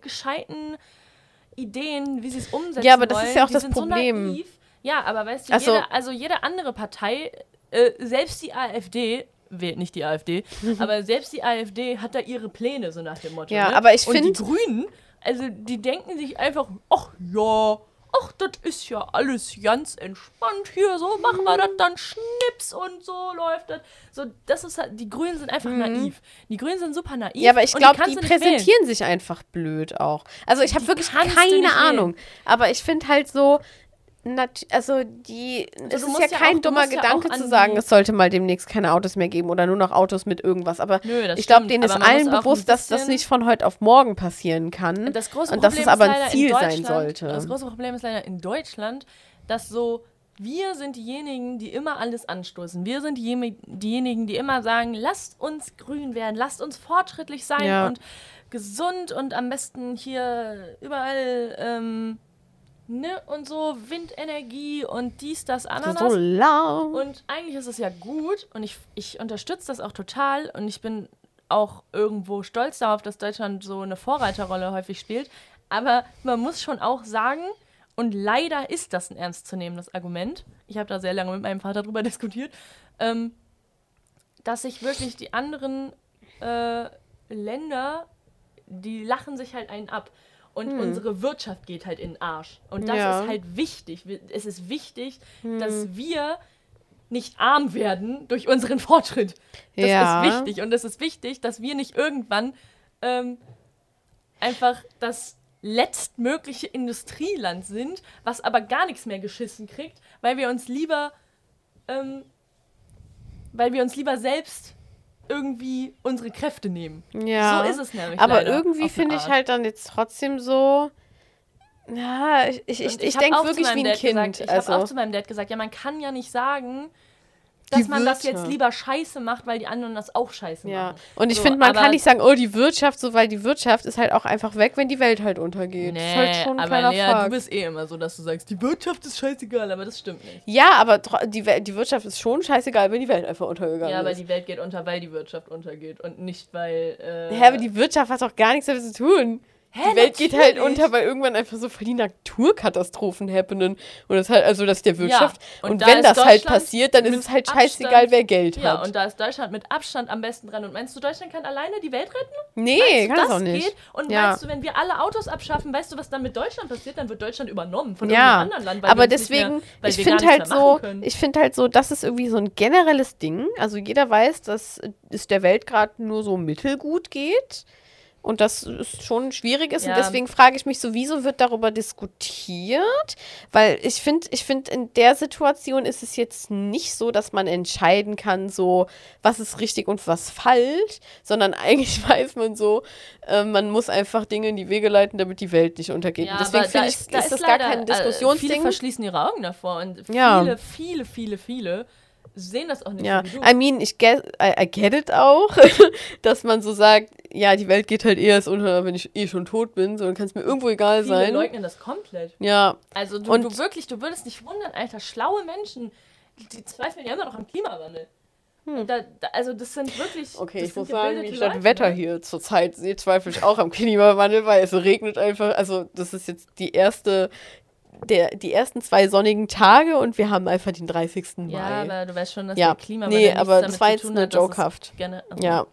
gescheiten Ideen, wie sie es umsetzen Ja, aber das wollen. ist ja auch die das sind Problem. So naiv. Ja, aber weißt du, Ach so. jede, also jede andere Partei, äh, selbst die AfD, wählt nicht die AfD, (laughs) aber selbst die AfD hat da ihre Pläne, so nach dem Motto. Ja, ne? aber ich Und die Grünen, also die denken sich einfach, ach ja, ach, das ist ja alles ganz entspannt hier, so machen wir das dann schnips und so läuft das. So, das ist halt, die Grünen sind einfach naiv. Die Grünen sind super naiv. Mhm. Ja, aber ich glaube, die du nicht wählen. präsentieren sich einfach blöd auch. Also ich habe wirklich keine Ahnung. Aber ich finde halt so, nat also die, es du ist ja ja kein auch- du dummer ja Gedanke auch zu sagen, es sollte mal demnächst keine Autos mehr geben oder nur noch Autos mit irgendwas. Aber Nö, ich glaube, denen ist allen bewusst, dass das nicht von heute auf morgen passieren kann. Das große und dass Problem es aber ein Ziel in sein sollte. Das große Problem ist leider in Deutschland, dass so wir sind diejenigen, die immer alles anstoßen. Wir sind die, diejenigen, die immer sagen, lasst uns grün werden, lasst uns fortschrittlich sein Ja. und gesund und am besten hier überall ähm, ne und so Windenergie und dies, das, Ananas. So laut. Und eigentlich ist es ja gut und ich, ich unterstütze das auch total und ich bin auch irgendwo stolz darauf, dass Deutschland so eine Vorreiterrolle häufig spielt. Aber man muss schon auch sagen, und leider ist das ein ernstzunehmendes Argument, ich habe da sehr lange mit meinem Vater drüber (laughs) diskutiert, ähm, dass sich wirklich die anderen äh, Länder, die lachen sich halt einen ab. Und unsere Wirtschaft geht halt in den Arsch. Und das Ja. ist halt wichtig. Es ist wichtig, dass wir nicht arm werden durch unseren Fortschritt. Das Ja. ist wichtig. Und es ist wichtig, dass wir nicht irgendwann ähm, einfach das letztmögliche Industrieland sind, was aber gar nichts mehr geschissen kriegt, weil wir uns lieber, ähm, weil wir uns lieber selbst irgendwie unsere Kräfte nehmen. Ja. So ist es nämlich. Aber irgendwie finde ich halt dann jetzt trotzdem so. Ja, ich, ich, ich, ich denke wirklich wie ein Dad Kind. Gesagt, ich also. habe auch zu meinem Dad gesagt, ja, man kann ja nicht sagen, dass Die man das jetzt Wirtschaft. lieber scheiße macht, weil die anderen das auch scheiße Ja, machen. und ich So, finde, man kann nicht sagen, oh, die Wirtschaft, so, weil die Wirtschaft ist halt auch einfach weg, wenn die Welt halt untergeht. das ist halt schon ein aber Lea, Fakt. du bist eh immer so, dass du sagst, die Wirtschaft ist scheißegal, aber das stimmt nicht. Ja, aber die, die Wirtschaft ist schon scheißegal, wenn die Welt einfach untergegangen Ja, aber ist. die Welt geht unter, weil die Wirtschaft untergeht und nicht, weil. Äh, Hä, aber die Wirtschaft hat doch gar nichts damit zu tun. Hä, die Welt geht halt natürlich. unter, weil irgendwann einfach so voll die Naturkatastrophen happenen. Und das halt, also das der Wirtschaft. und und da wenn das halt passiert, dann ist es halt Abstand- scheißegal, wer Geld Ja, hat. und da ist Deutschland mit Abstand am besten dran. Und meinst du, Deutschland kann alleine die Welt retten? nee, Meinst kann das das auch nicht. geht? Und Ja. meinst du, wenn wir alle Autos abschaffen, weißt du, was dann mit Deutschland passiert? Dann wird Deutschland übernommen von Ja, irgendeinem anderen Land. weil aber wir uns nicht deswegen, mehr, weil ich finde halt mehr so, ich finde halt so, das ist irgendwie so ein generelles Ding. Also jeder weiß, dass es der Welt gerade nur so mittelgut geht. Und das ist schon schwierig ist. Ja. Und deswegen frage ich mich so, wieso wird darüber diskutiert? Weil ich finde, ich finde, in der Situation ist es jetzt nicht so, dass man entscheiden kann, so, was ist richtig und was falsch, sondern (laughs) eigentlich weiß man so, äh, man muss einfach Dinge in die Wege leiten, damit die Welt nicht untergeht. Ja, und deswegen finde ich, da ist das gar leider, kein äh, Diskussionsding. Viele verschließen ihre Augen davor und Ja. viele, viele, viele, viele sehen das auch nicht Ja, so. I mean, ich get, I, I get it auch, (laughs) dass man so sagt, ja, die Welt geht halt eher erst unter, wenn ich eh schon tot bin, so dann kann es mir irgendwo egal viele sein. leugnen das komplett. Ja, Also du, Und- du wirklich, du würdest nicht wundern, Alter, schlaue Menschen, die zweifeln ja immer noch am Klimawandel. Da, da, also das sind wirklich. Hm. okay, das ich muss sagen, statt Leute, Wetter hier zurzeit sie zweifle ich auch am Klimawandel, weil es regnet einfach, also das ist jetzt die erste, der, die ersten zwei sonnigen Tage und wir haben einfach den 30. Mai. Ja, aber du weißt schon, dass Ja, der Klimawandel nee, aber das war jetzt nur jokehaft. Gerne, also, Ja.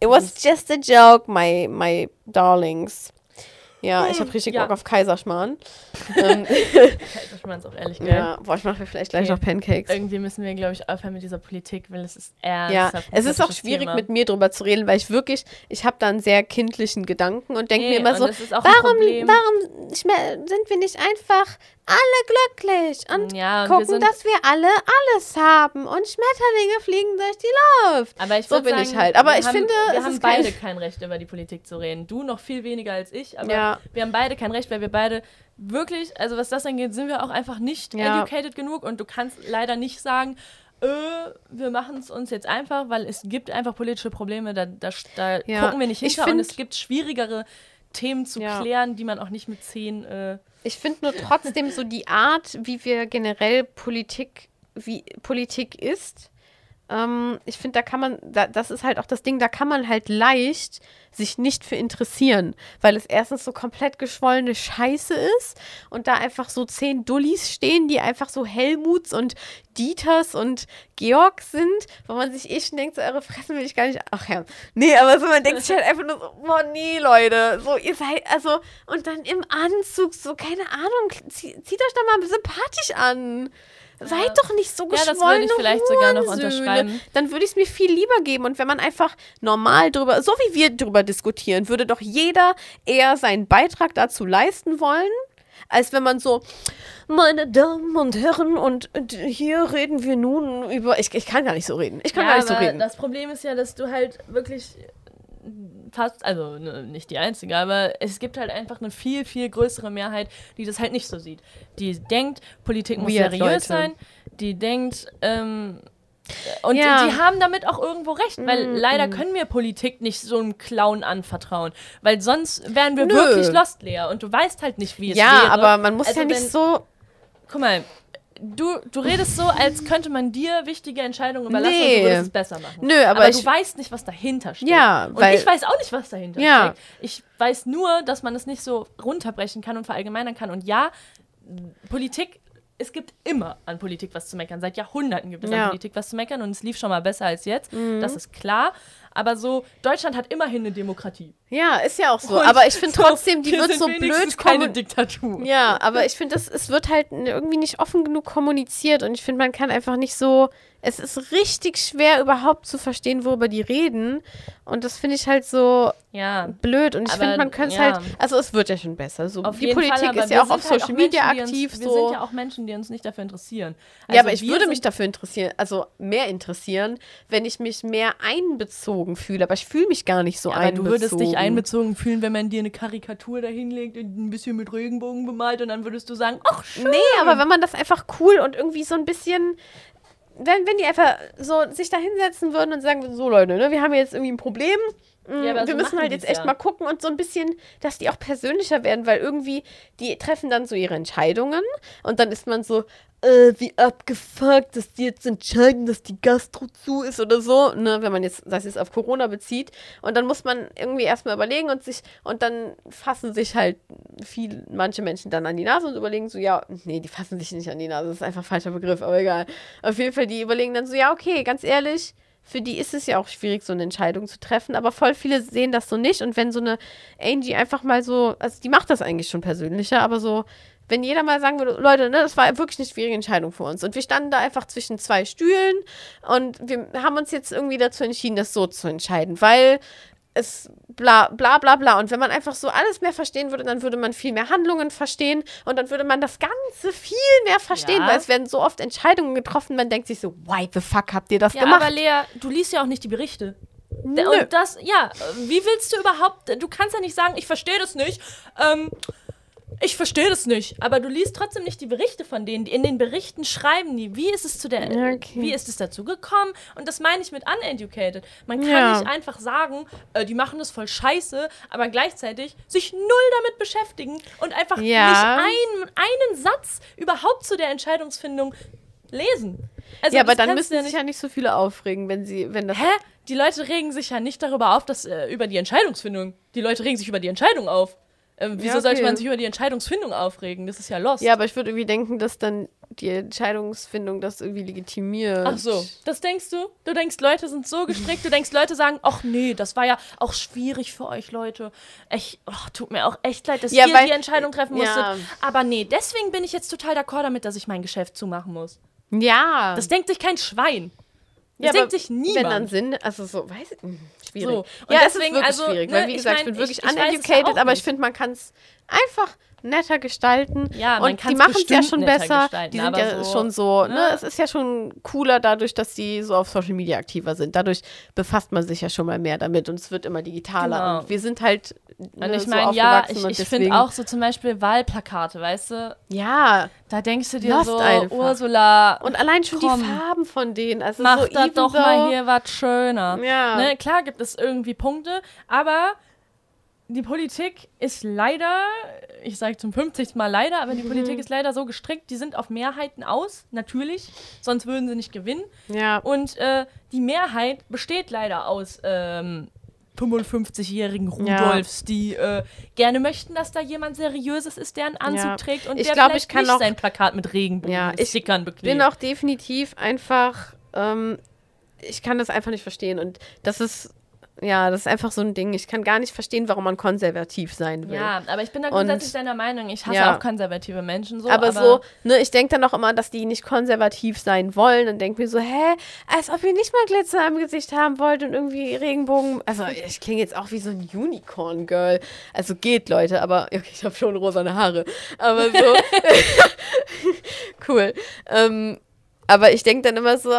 It was just a joke, my, my darlings. Ja, ich habe richtig ja. Bock auf Kaiserschmarrn. (laughs) ähm, Das ist auch ehrlich geil. ja, boah, ich mache mir vielleicht gleich Okay. noch Pancakes. Irgendwie müssen wir, glaube ich, aufhören mit dieser Politik, weil es ist Ja, ernsthaft. ein es ist auch schwierig, Thema. mit mir drüber zu reden, weil ich wirklich, ich habe da einen sehr kindlichen Gedanken und denke Nee, mir immer so, ein warum, warum sind wir nicht einfach alle glücklich und Ja, und wir gucken, sind- dass wir alle alles haben und Schmetterlinge fliegen durch die Luft. Aber ich So bin sagen, ich halt. Aber wir ich haben, finde, wir es haben ist kein- beide kein Recht, über die Politik zu reden. Du noch viel weniger als ich, aber Ja. wir haben beide kein Recht, weil wir beide wirklich, also was das angeht, sind wir auch einfach nicht Ja. educated genug und du kannst leider nicht sagen, äh, wir machen es uns jetzt einfach, weil es gibt einfach politische Probleme, da, da, da Ja. gucken wir nicht Ich hinter und es gibt schwierigere Themen zu Ja. klären, die man auch nicht mit zehn äh, Ich finde nur trotzdem so die Art, wie wir generell Politik, wie Politik ist. Ähm, ich finde, da kann man, da, das ist halt auch das Ding, da kann man halt leicht sich nicht für interessieren, weil es erstens so komplett geschwollene Scheiße ist und da einfach so zehn Dullis stehen, die einfach so Helmuts und Dieters und Georg sind, wo man sich eh schon denkt, so eure Fressen will ich gar nicht. Ach ja. Nee, aber so, man denkt sich halt einfach nur so, boah, nee, Leute. So, ihr seid, also, und dann im Anzug, so, keine Ahnung, zie- zieht euch doch mal sympathisch an. Seid doch nicht so Ja, das würde ich vielleicht sogar noch unterschreiben. Dann würde ich es mir viel lieber geben. Und wenn man einfach normal drüber, so wie wir drüber diskutieren, würde doch jeder eher seinen Beitrag dazu leisten wollen, als wenn man so, meine Damen und Herren, und hier reden wir nun über. Ich, ich kann gar nicht so reden. Ich kann gar nicht so reden. Das Problem ist ja, dass du halt wirklich fast, also ne, nicht die einzige, aber es gibt halt einfach eine viel, viel größere Mehrheit, die das halt nicht so sieht. Die denkt, Politik muss seriös Leute. sein, die denkt, ähm, und Ja. die haben damit auch irgendwo recht, weil Mhm. leider können wir Politik nicht so einem Clown anvertrauen, weil sonst wären wir Nö. wirklich lost, Lea, und du weißt halt nicht, wie es Ja, wäre. aber man muss Also ja nicht wenn- so. Guck mal, du, du redest so, als könnte man dir wichtige Entscheidungen überlassen und Nee. du würdest es besser machen. Nö, aber, Aber, ich. du weißt nicht, was dahinter steht. Ja, und weil- ich weiß auch nicht, was dahinter Ja. steckt. Ich weiß nur, dass man es nicht so runterbrechen kann und verallgemeinern kann. Und ja, Politik, es gibt immer an Politik was zu meckern. Seit Jahrhunderten gibt es Ja. Mhm. an Politik was zu meckern und es lief schon mal besser als jetzt. Das ist klar. Aber so, Deutschland hat immerhin eine Demokratie. Ja, ist ja auch so. Und aber ich finde so, trotzdem, die wir wird so blöd keine Diktatur. Ja, aber ich finde, es wird halt irgendwie nicht offen genug kommuniziert und ich finde, man kann einfach nicht so. Es ist richtig schwer, überhaupt zu verstehen, worüber die reden. Und das finde ich halt so Ja. blöd. Und ich finde, man könnte es ja. halt. Also, es wird ja schon besser. So, Auf die Politik Fall, ist wir ja auch auf halt Social Menschen, Media die uns, aktiv. Wir so. sind ja auch Menschen, die uns nicht dafür interessieren. ja, Also aber ich wir würde mich dafür interessieren, also mehr interessieren, wenn ich mich mehr einbezogen fühle. Aber ich fühle mich gar nicht so Ja, aber du einbezogen. würdest dich einbezogen fühlen, wenn man dir eine Karikatur dahinlegt und ein bisschen mit Regenbogen bemalt und dann würdest du sagen, ach schön. Nee, aber wenn man das einfach cool und irgendwie so ein bisschen. Wenn, wenn die einfach so sich da hinsetzen würden und sagen, so Leute, ne, wir haben jetzt irgendwie ein Problem. mm, Ja, wir so müssen halt jetzt echt ja. mal gucken und so ein bisschen, dass die auch persönlicher werden, weil irgendwie, die treffen dann so ihre Entscheidungen und dann ist man so, äh, wie abgefuckt, dass die jetzt entscheiden, dass die Gastro zu ist oder so, ne, wenn man jetzt das jetzt auf Corona bezieht. Und dann muss man irgendwie erstmal überlegen und sich, und dann fassen sich halt viel, manche Menschen dann an die Nase und überlegen so, ja, nee, die fassen sich nicht an die Nase, das ist einfach ein falscher Begriff, aber egal. Auf jeden Fall, die überlegen dann so, ja, okay, ganz ehrlich, für die ist es ja auch schwierig, so eine Entscheidung zu treffen, aber voll viele sehen das so nicht. Und wenn so eine Angie einfach mal so, also die macht das eigentlich schon persönlicher, aber so, wenn jeder mal sagen würde, Leute, ne, das war wirklich eine schwierige Entscheidung für uns. Und wir standen da einfach zwischen zwei Stühlen und wir haben uns jetzt irgendwie dazu entschieden, das so zu entscheiden, weil es bla bla bla bla. Und wenn man einfach so alles mehr verstehen würde, dann würde man viel mehr Handlungen verstehen und dann würde man das Ganze viel mehr verstehen, Ja. weil es werden so oft Entscheidungen getroffen, man denkt sich so, why the fuck habt ihr das Ja, gemacht? aber Lea, du liest ja auch nicht die Berichte. Nö. Und das, ja, wie willst du überhaupt, du kannst ja nicht sagen, ich verstehe das nicht, ähm, ich verstehe das nicht, aber du liest trotzdem nicht die Berichte von denen. In den Berichten schreiben die, wie ist es zu der, Ja, okay. wie ist es dazu gekommen? Und das meine ich mit uneducated. Man kann Ja. nicht einfach sagen, äh, die machen das voll scheiße, aber gleichzeitig sich null damit beschäftigen und einfach Ja. nicht einen, einen Satz überhaupt zu der Entscheidungsfindung lesen. Also, ja, aber dann müssen sich ja nicht so viele aufregen, wenn sie, wenn das. Hä? Die Leute regen sich ja nicht darüber auf, dass äh, über die Entscheidungsfindung. Die Leute regen sich über die Entscheidung auf. Ähm, wieso Ja, sollte okay. man sich über die Entscheidungsfindung aufregen? Das ist ja lost. Ja, aber ich würde irgendwie denken, dass dann die Entscheidungsfindung das irgendwie legitimiert. Ach so, das denkst du? Du denkst, Leute sind so gestrickt, du denkst, Leute sagen, ach nee, das war ja auch schwierig für euch Leute. Echt, oh, tut mir auch echt leid, dass Ja, ihr weil- die Entscheidung treffen musstet. ja. Aber nee, deswegen bin ich jetzt total d'accord damit, dass ich mein Geschäft zumachen muss. Ja. Das denkt sich kein Schwein. Das ja, denkt sich niemand. Wenn dann Sinn, also so, weiß ich, hm, schwierig. So, und ja, deswegen, es ist wirklich also, schwierig, ne, weil wie ich gesagt, ich, mein, bin wirklich ich- ich uneducated, aber ich finde, man kann es einfach netter gestalten. Ja, man und die machen es ja schon besser. Die sind ja so, schon so, ne? ne? Es ist ja schon cooler dadurch, dass die so auf Social Media aktiver sind. Dadurch befasst man sich ja schon mal mehr damit und es wird immer digitaler. Genau. Und wir sind halt. Und ne, ich so meine, ja, aufgewachsen ich, und ich finde auch so zum Beispiel Wahlplakate, weißt du? Ja. Da denkst du dir so, einfach. Ursula, Und allein schon Komm. die Farben von denen. Also mach so da doch mal hier was schöner. Ja. Ne, klar gibt es irgendwie Punkte, aber die Politik ist leider, ich sage zum 50. Mal leider, aber Mhm. die Politik ist leider so gestrickt, die sind auf Mehrheiten aus, natürlich, sonst würden sie nicht gewinnen. Ja. Und äh, die Mehrheit besteht leider aus ähm, 55-jährigen Rudolfs, die äh, gerne möchten, dass da jemand Seriöses ist, der einen Anzug Ja. trägt und Ich der glaub, vielleicht ich kann nicht auch- sein Plakat mit Regenbogen Ja, ich Stickern beklebt. bin auch definitiv einfach, ähm, ich kann das einfach nicht verstehen. Und das ist, ja, das ist einfach so ein Ding. Ich kann gar nicht verstehen, warum man konservativ sein will. Ja, aber ich bin da Und- grundsätzlich deiner Meinung. Ich hasse Ja. auch konservative Menschen so. aber, so, ne, ich denke dann auch immer, dass die nicht konservativ sein wollen und denke mir so, hä, als ob ihr nicht mal Glitzer im Gesicht haben wollt und irgendwie Regenbogen. Also ich klinge jetzt auch wie so ein Unicorn-Girl. Also geht, Leute, aber (laughs) okay, ich habe schon rosane Haare. Aber so, (laughs) (laughs) cool. Ähm, aber ich denke dann immer so,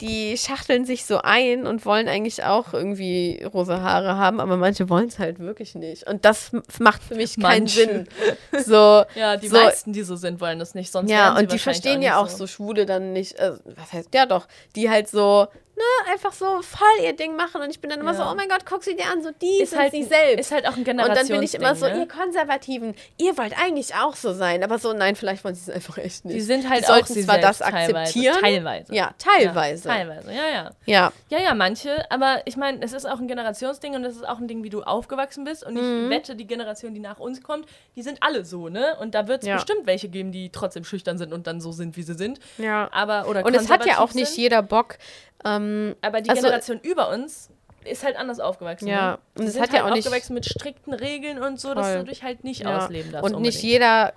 die schachteln sich so ein und wollen eigentlich auch irgendwie rosa Haare haben, aber manche wollen es halt wirklich nicht. Und das macht für mich keinen Manche. Sinn. (laughs) So, Ja, die so, meisten, die so sind, wollen das nicht. Sonst Ja, und die verstehen ja auch nicht so Schwule dann nicht, äh, was heißt, ja doch, die halt so, ne, einfach so voll ihr Ding machen und ich bin dann immer Ja. so, oh mein Gott, guck sie dir an, so die Ist sind halt, sie selbst. ist halt auch ein und dann bin ich immer so, Generationsding, ihr ne? Konservativen, ihr wollt eigentlich auch so sein, aber so, nein, vielleicht wollen sie es einfach echt nicht. Die sind halt die auch sie zwar das selbst teilweise. akzeptieren, Teilweise. ja, teilweise, Ja, teilweise, ja, ja. ja, Ja, ja, manche, aber ich meine, es ist auch ein Generationsding und es ist auch ein Ding, wie du aufgewachsen bist. Und ich Mhm. wette, die Generation, die nach uns kommt, die sind alle so, ne? Und da wird es Ja. bestimmt welche geben, die trotzdem schüchtern sind und dann so sind, wie sie sind. ja. Aber, oder Und es hat ja auch nicht sind. jeder Bock, ähm, Aber die also- Generation über uns ist halt anders aufgewachsen. Ja, ne? und Die es hat ja halt auch nicht- aufgewachsen mit strikten Regeln und so, dass Voll. du dich halt nicht ja. ausleben darfst. und nicht unbedingt. jeder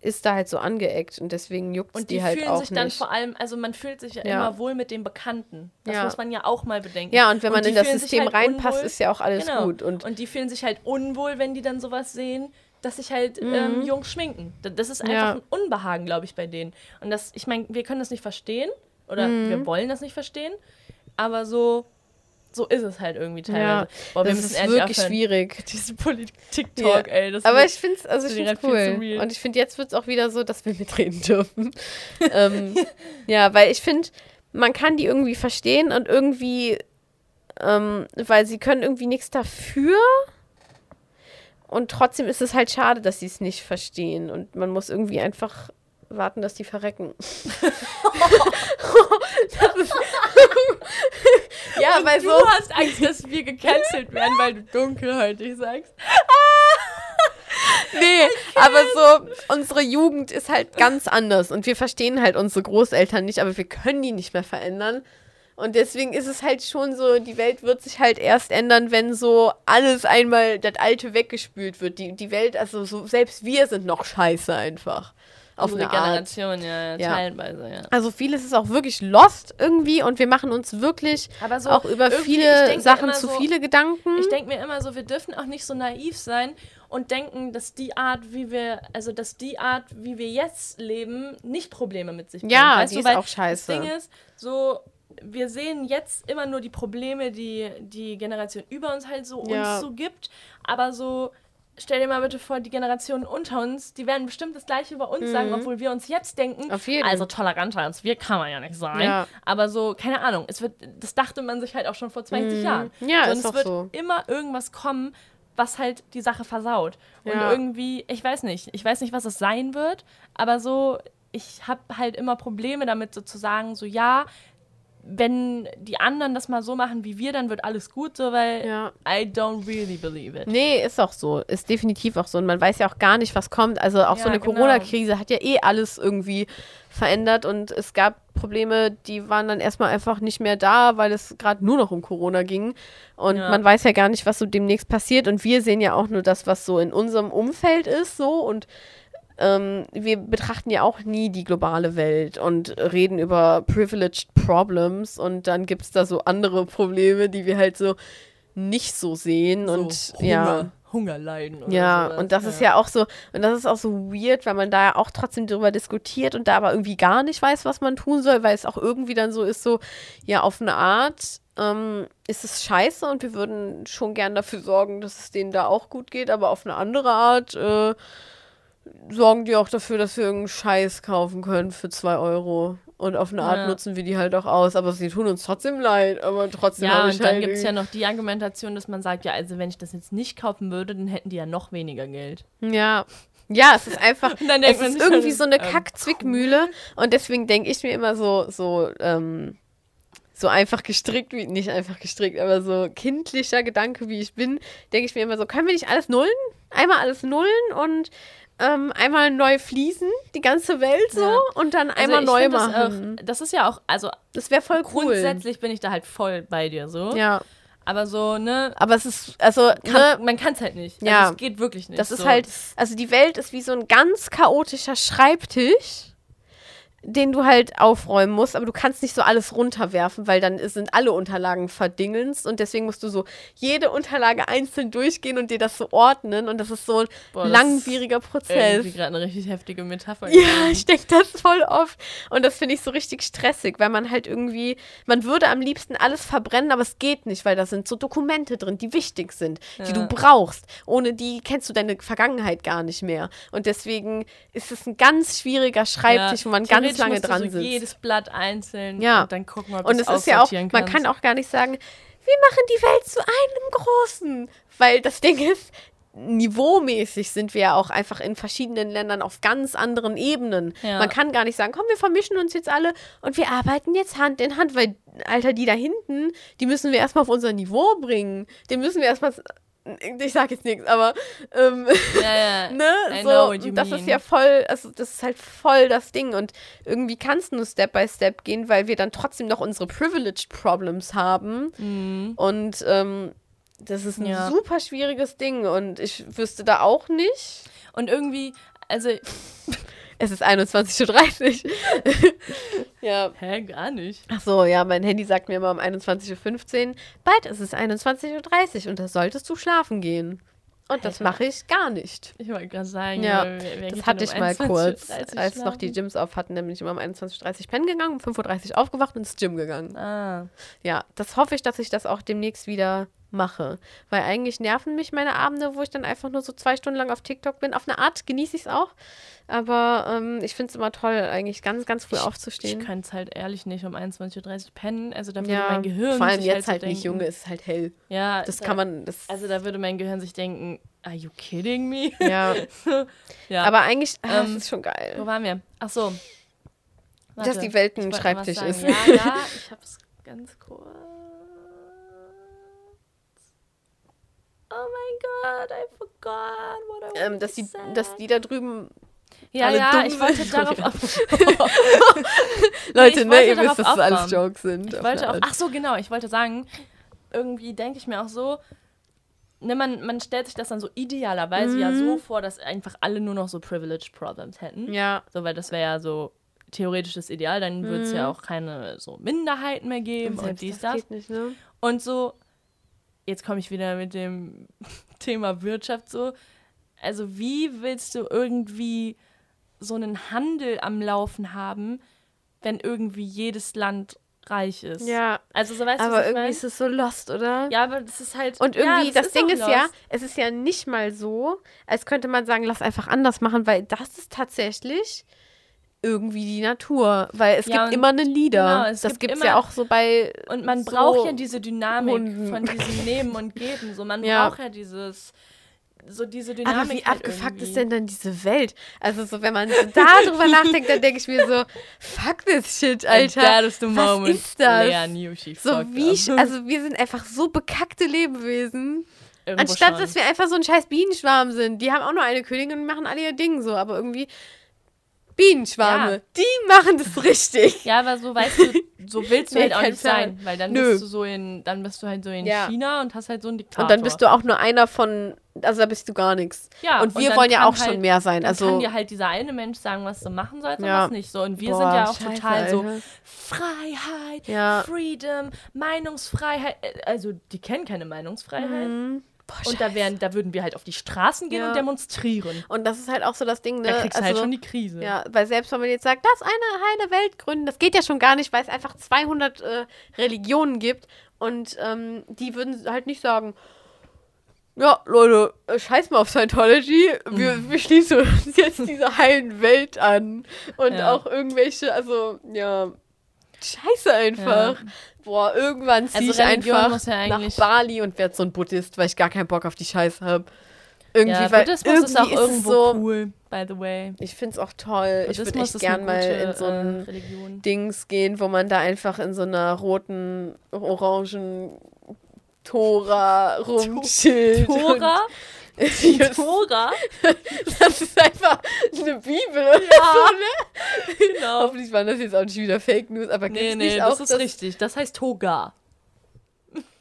ist da halt so angeeckt und deswegen juckt Und die, die, halt fühlen auch sich dann nicht. vor allem, also man fühlt sich ja, Ja. immer wohl mit dem Bekannten. Das Ja. muss man ja auch mal bedenken. ja, und wenn man die in das fühlen System halt reinpasst, unwohl. ist ja auch alles Genau. gut. Und Und die fühlen sich halt unwohl, wenn die dann sowas sehen, dass sich halt ähm, Jungs schminken. D- Das ist einfach Mhm. Ja. ein Unbehagen, glaube ich, bei denen. Und das, ich meine, wir können das nicht verstehen oder Mhm. wir wollen das nicht verstehen, aber so, so ist es halt irgendwie teilweise. Ja, Boah, wir das ist wirklich aufhören. schwierig. (laughs) Diese Politik-Talk, Ja. ey. Das Aber ich finde es also ich find's cool. Und ich finde, jetzt wird es auch wieder so, dass wir mitreden dürfen. (laughs) ähm, ja, weil ich finde, man kann die irgendwie verstehen und irgendwie, ähm, weil sie können irgendwie nichts dafür. Und trotzdem ist es halt schade, dass sie es nicht verstehen. Und man muss irgendwie einfach warten, dass die verrecken. ist (laughs) ja, weil du so. hast Angst, dass wir gecancelt werden, weil du dunkelhäutig sagst. (laughs) Nee, aber so, unsere Jugend ist halt ganz anders und wir verstehen halt unsere Großeltern nicht, aber wir können die nicht mehr verändern. Und deswegen ist es halt schon so, die Welt wird sich halt erst ändern, wenn so alles einmal, das Alte weggespült wird. Die, die Welt, also so, selbst wir sind noch scheiße einfach. Auf Unsere eine Art. Generation, ja, ja, Ja. teilweise, ja. Also vieles ist auch wirklich lost irgendwie und wir machen uns wirklich Aber so auch über viele Sachen zu so- viele Gedanken. Ich denke mir immer so, wir dürfen auch nicht so naiv sein und denken, dass die Art, wie wir, also dass die Art, wie wir jetzt leben, nicht Probleme mit sich bringt. Ja, weißt die du? ist auch scheiße. Das Ding ist, so, wir sehen jetzt immer nur die Probleme, die die Generation über uns halt so Ja. uns so gibt, aber so Stell dir mal bitte vor, die Generationen unter uns, die werden bestimmt das Gleiche über uns sagen, obwohl wir uns jetzt denken, Mhm. Auf jeden. also toleranter als wir kann man ja nicht sein. Ja. Aber so, keine Ahnung, es wird, das dachte man sich halt auch schon vor 20 Jahren. Mhm. Ja, so, ist und doch es wird so. immer irgendwas kommen, was halt die Sache versaut. Und Ja. irgendwie, ich weiß nicht, ich weiß nicht, was es sein wird, aber so, ich habe halt immer Probleme damit, so zu sagen, so ja, wenn die anderen das mal so machen wie wir, dann wird alles gut, so, weil Ja. I don't really believe it. Nee, ist auch so. Ist definitiv auch so. Und man weiß ja auch gar nicht, was kommt. Also auch so Ja, eine genau. Corona-Krise hat ja eh alles irgendwie verändert und es gab Probleme, die waren dann erstmal einfach nicht mehr da, weil es gerade nur noch um Corona ging. Und Ja. man weiß ja gar nicht, was so demnächst passiert. Und wir sehen ja auch nur das, was so in unserem Umfeld ist, so und ähm, wir betrachten ja auch nie die globale Welt und reden über privileged problems und dann gibt es da so andere Probleme, die wir halt so nicht so sehen und so ja. Hunger, Hunger leiden. Oder Ja, sowas. und das ist ja auch so, und das ist auch so weird, weil man da ja auch trotzdem drüber diskutiert und da aber irgendwie gar nicht weiß, was man tun soll, weil es auch irgendwie dann so ist, so, ja, auf eine Art ähm, ist es scheiße und wir würden schon gern dafür sorgen, dass es denen da auch gut geht, aber auf eine andere Art äh, sorgen die auch dafür, dass wir irgendeinen Scheiß kaufen können für zwei Euro. Und auf eine Art Ja. nutzen wir die halt auch aus, aber sie tun uns trotzdem leid, aber trotzdem Ja, habe ich und dann halt gibt es ja noch die Argumentation, dass man sagt, ja, also wenn ich das jetzt nicht kaufen würde, dann hätten die ja noch weniger Geld. Ja. Ja, es ist einfach, (laughs) es ist irgendwie dann, so eine ähm, Kack-Zwickmühle und deswegen denke ich mir immer so, so, ähm, so einfach gestrickt, wie, nicht einfach gestrickt, aber so kindlicher Gedanke, wie ich bin, denke ich mir immer so, können wir nicht alles nullen? Einmal alles nullen und ähm, einmal neu fließen, die ganze Welt so, Ja. und dann Also einmal ich neu find das machen. Auch, das ist ja auch, also Das wäre voll cool. grundsätzlich bin ich da halt voll bei dir so. Ja, Aber so, ne, aber es ist, also, kann, ne, man kann es halt nicht. Ja. Also es geht wirklich nicht. Das ist so. halt, also die Welt ist wie so ein ganz chaotischer Schreibtisch, den du halt aufräumen musst, aber du kannst nicht so alles runterwerfen, weil dann sind alle Unterlagen verdingelst und deswegen musst du so jede Unterlage einzeln durchgehen und dir das so ordnen und das ist so ein Boah, das langwieriger Prozess. Irgendwie gerade eine richtig heftige Metapher. Ja, gewesen. ich denke das voll oft. Und das finde ich so richtig stressig, weil man halt irgendwie, man würde am liebsten alles verbrennen, aber es geht nicht, weil da sind so Dokumente drin, die wichtig sind, die Ja. du brauchst. Ohne die kennst du deine Vergangenheit gar nicht mehr. Und deswegen ist es ein ganz schwieriger Schreibtisch, wo man ganz theoretisch lange dran so sitzt. jedes Blatt einzeln Ja. und dann gucken, ob Und es ist ja auch, man kannst. kann auch gar nicht sagen, wir machen die Welt zu einem Großen. Weil das Ding ist, niveaumäßig sind wir ja auch einfach in verschiedenen Ländern auf ganz anderen Ebenen. Ja. Man kann gar nicht sagen, komm, wir vermischen uns jetzt alle und wir arbeiten jetzt Hand in Hand, weil, Alter, die da hinten, die müssen wir erstmal auf unser Niveau bringen. Den müssen wir erstmal, ich sag jetzt nichts, aber ähm, Ja, ja. (laughs) ne, I so, das mean. ist ja voll, also das ist halt voll das Ding und irgendwie kann es nur Step by Step gehen, weil wir dann trotzdem noch unsere Privileged Problems haben Mhm. und ähm, das ist ein Ja. super schwieriges Ding und ich wüsste da auch nicht. Und irgendwie, also, (laughs) Es ist 21.30 Uhr. (laughs) ja. hä, gar nicht. Ach so, ja, mein Handy sagt mir immer um 21.15 Uhr, bald ist es 21.30 Uhr und da solltest du schlafen gehen. Und das mache ich gar nicht. Ich wollte gerade sagen, Ja, wer- Das hatte um ich mal 21:30 kurz, als noch die schlafen? Gyms auf hatten, nämlich immer um 21.30 Uhr pennen gegangen, um 5.30 Uhr aufgewacht und ins Gym gegangen. Ah, Ja, das hoffe ich, dass ich das auch demnächst wieder mache. Weil eigentlich nerven mich meine Abende, wo ich dann einfach nur so zwei Stunden lang auf TikTok bin. Auf eine Art genieße ich es auch. Aber ähm, ich finde es immer toll, eigentlich ganz, ganz früh ich aufzustehen. könnte es halt ehrlich nicht um 21.30 Uhr pennen. Also da würde ja, mein Gehirn vor allem sich jetzt halt, so nicht, Junge, es ist halt hell. Ja, Das da- kann man, das, Also da würde mein Gehirn sich denken, are you kidding me? (laughs) ja. (laughs) ja. Aber eigentlich, das Ähm, ist schon geil. Wo waren wir? Ach so. Dass die Warte, Welt ein ich Schreibtisch ist. Ja, ja, ich hab's ganz kurz. Oh mein Gott, I forgot what I Ähm, dass, die, dass die da drüben, Ja, alle ja, ich wollte darauf. (laughs) Leute, ich ne, ihr wisst, dass das alles. Jokes sind. Ich wollte auch, ach so, genau, ich wollte sagen, irgendwie denke ich mir auch so, ne, man, man stellt sich das dann so idealerweise ja so vor, dass einfach alle nur noch so Privileged Problems hätten. Mhm. Ja, So, weil das wäre ja so theoretisch das Ideal, dann würde es ja auch keine so Minderheiten mehr geben und, Mhm. selbst dies, das das. nicht, ne? Und so, jetzt komme ich wieder mit dem (laughs) Thema Wirtschaft so. Also, wie willst du irgendwie so einen Handel am Laufen haben, wenn irgendwie jedes Land reich ist? Ja, Also, so weißt du, aber irgendwie mein? ist es so lost, oder? Ja, aber das ist halt. Und ja, irgendwie, das, Ding auch ist ja, lost. es ist ja nicht mal so, als könnte man sagen, lass einfach anders machen, weil das ist tatsächlich irgendwie die Natur. Weil es Ja, gibt immer einen Leader. genau, das gibt es ja auch so bei. Und man so braucht ja diese Dynamik Hunden. von diesem (laughs) Nehmen und Geben. So, man Ja. braucht ja dieses. So diese Dynamik. Aber wie halt abgefuckt irgendwie. ist denn dann diese Welt? Also so, wenn man so darüber (laughs) nachdenkt, dann denke ich mir so, fuck this shit, Alter. That is the Was moment ist das? Lea So wie, up. also wir sind einfach so bekackte Lebewesen. Irgendwo Anstatt, schon. dass wir einfach so ein scheiß Bienenschwarm sind. Die haben auch nur eine Königin und machen alle ihr Ding so, aber irgendwie Bienenschwarme, Ja. die machen das richtig. Ja, aber so weißt du, (laughs) so willst du Nee, halt auch nicht Plan. sein, weil dann Nö. bist du so in, dann bist du halt so in Ja. China und hast halt so einen Diktator. Und dann bist du auch nur einer von, also da bist du gar nichts. Ja, und und wir dann wollen ja auch halt- schon mehr sein. dann Also kann dir halt dieser eine Mensch sagen, was du machen sollst Ja. und was nicht so. Und wir Boah, sind ja auch scheiße, total so Alter. Freiheit, Ja. Freedom, Meinungsfreiheit. Äh, Also die kennen keine Meinungsfreiheit. Mhm. Boah, Und da, wären, da würden wir halt auf die Straßen gehen Ja. und demonstrieren. Und das ist halt auch so das Ding, ne? Da kriegst du halt also, schon die Krise. Ja, weil selbst wenn man jetzt sagt, lass eine heile Welt gründen, das geht ja schon gar nicht, weil es einfach 200 äh, Religionen gibt und ähm, die würden halt nicht sagen, ja, Leute, äh, scheiß mal auf Scientology, wir, Mhm. wir schließen uns jetzt dieser heilen Welt an und Ja. auch irgendwelche, also, ja, scheiße einfach. Boah, irgendwann ziehe Also ich Religion einfach muss ja nach Bali und werde so ein Buddhist, weil ich gar keinen Bock auf die Scheiße habe. Irgendwie, Ja, weil Buddhismus ist auch irgendwie es irgendwo so, cool, by the way. ich finde es auch toll. ich würde echt ist gern mal in so ein äh. Dings gehen, wo man da einfach in so einer roten, orangen Tora (laughs) rumchillt. Tora? Und- Tora? das ist einfach eine Bibel oder so, ne? Genau. Hoffentlich waren das jetzt auch nicht wieder Fake News, aber gibt's Nee, nee, nicht das auch ist das? richtig. Das heißt Toga.